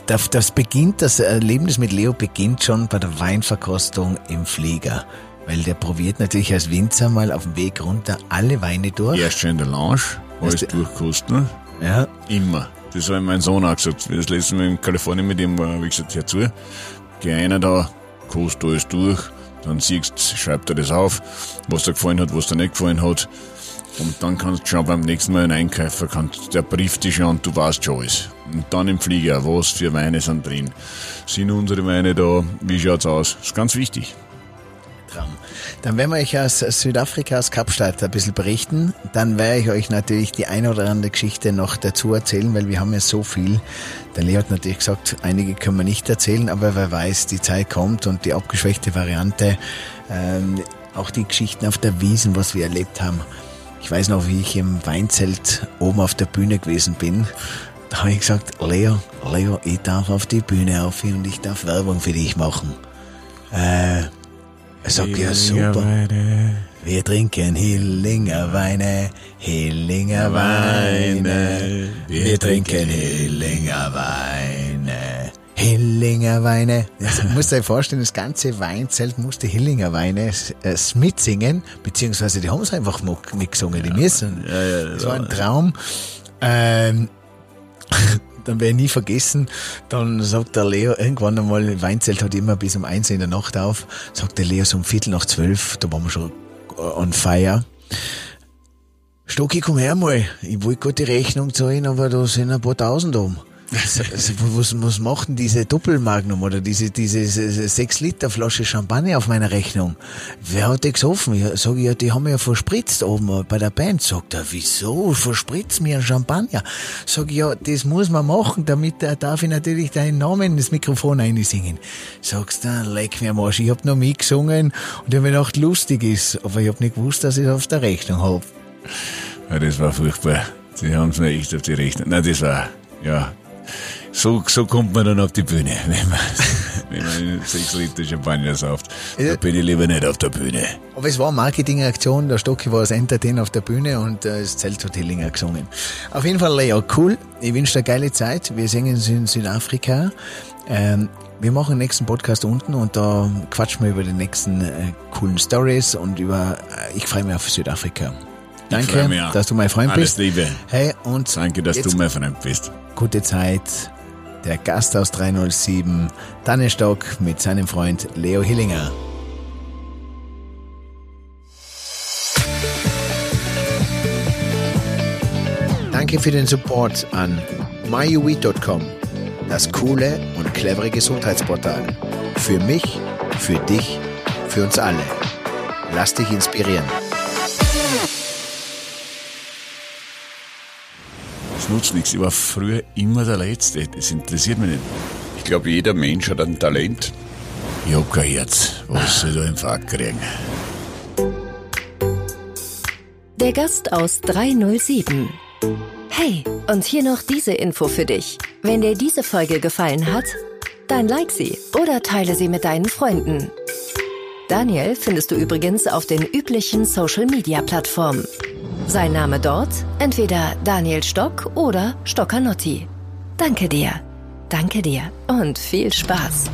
Das, das beginnt, das Erlebnis mit Leo beginnt schon bei der Weinverkostung im Flieger. Weil der probiert natürlich als Winzer mal auf dem Weg runter alle Weine durch. Erst schon in der Lounge, alles durchkosten. Ja. Immer. Das habe ich mein Sohn auch gesagt. Wie das letzte Mal in Kalifornien mit ihm war, habe ich gesagt, hör zu, geh einer da, kost alles durch, dann siehst, schreibt er das auf, was dir gefallen hat, was dir nicht gefallen hat. Und dann kannst du schon beim nächsten Mal einen Einkäufer, kannst, der brieft dich schon und du weißt schon alles. Und dann im Flieger, was für Weine sind drin. Sind unsere Weine da? Wie schaut's aus? Das ist ganz wichtig. Dann werden wir euch aus Südafrika, aus Kapstadt ein bisschen berichten. Dann werde ich euch natürlich die eine oder andere Geschichte noch dazu erzählen, weil wir haben ja so viel. Der Leo hat natürlich gesagt, einige können wir nicht erzählen, aber wer weiß, die Zeit kommt und die abgeschwächte Variante, ähm, auch die Geschichten auf der Wiesen, was wir erlebt haben. Ich weiß noch, wie ich im Weinzelt oben auf der Bühne gewesen bin. Da habe ich gesagt, Leo, Leo, ich darf auf die Bühne auf und ich darf Werbung für dich machen. Äh, er sagt, ja super. Wir trinken Hillinger Weine, Hillinger Weine. Wir trinken Hillinger Weine. Hillinger Weine. Das musst du dir vorstellen, das ganze Weinzelt musste Hillinger Weine äh, mitsingen, beziehungsweise die haben es einfach mitgesungen, die müssen. Ja, ja, das war ein Traum. Ähm, dann werde ich nie vergessen, dann sagt der Leo irgendwann einmal, Weinzelt hat immer bis um eins in der Nacht auf, sagt der Leo so um Viertel nach zwölf, da waren wir schon on fire. Stocki, komm her mal, ich wollte gerade die Rechnung zahlen, aber da sind ein paar tausend um. Was, was macht denn diese Doppelmagnum oder diese, diese 6 Liter Flasche Champagner auf meiner Rechnung? Wer hat die gesoffen? Ja, sag ich, ja, die haben ja verspritzt oben bei der Band. Sagt er, wieso? Verspritzt mir ein Champagner? Sag ich, ja, das muss man machen, damit da darf ich natürlich deinen Namen in das Mikrofon einsingen. Sagst du, leck mir Marsch, ich hab noch mitgesungen und ich hab mir gedacht, lustig ist, aber ich hab nicht gewusst, dass ich es auf der Rechnung hab. Ja, das war furchtbar. Sie haben es mir echt auf die Rechnung. Nein, das war, ja, so, so kommt man dann auf die Bühne, wenn man, wenn man sechs Liter Champagner sauft. Da bin ich lieber nicht auf der Bühne. Aber es war eine Marketingaktion, der Stocki war als Entertainer auf der Bühne und äh, das Zelthotellinger gesungen. Auf jeden Fall, Leo, cool. Ich wünsche dir eine geile Zeit. Wir singen in Südafrika. Ähm, wir machen den nächsten Podcast unten und da quatschen wir über die nächsten äh, coolen Stories und über, äh, ich freue mich auf Südafrika. Danke, dass du mein Freund Alles bist. Liebe. Hey, und Danke, dass jetzt du mein Freund bist. Gute Zeit. Der Gast aus 307, Daniel Stock mit seinem Freund Leo Hillinger. Danke für den Support an myuweed.com, das coole und clevere Gesundheitsportal. Für mich, für dich, für uns alle. Lass dich inspirieren. Das nutzt nichts. Ich war früher immer der Letzte. Das interessiert mich nicht. Ich glaube, jeder Mensch hat ein Talent. Ich hab kein Herz. Was soll ich da im Fack kriegen? Der Gast aus 307. Hey, und hier noch diese Info für dich. Wenn dir diese Folge gefallen hat, dann like sie oder teile sie mit deinen Freunden. Daniel findest du übrigens auf den üblichen Social-Media-Plattformen. Sein Name dort entweder Daniel Stock oder Stockanotti. Danke dir, danke dir und viel Spaß.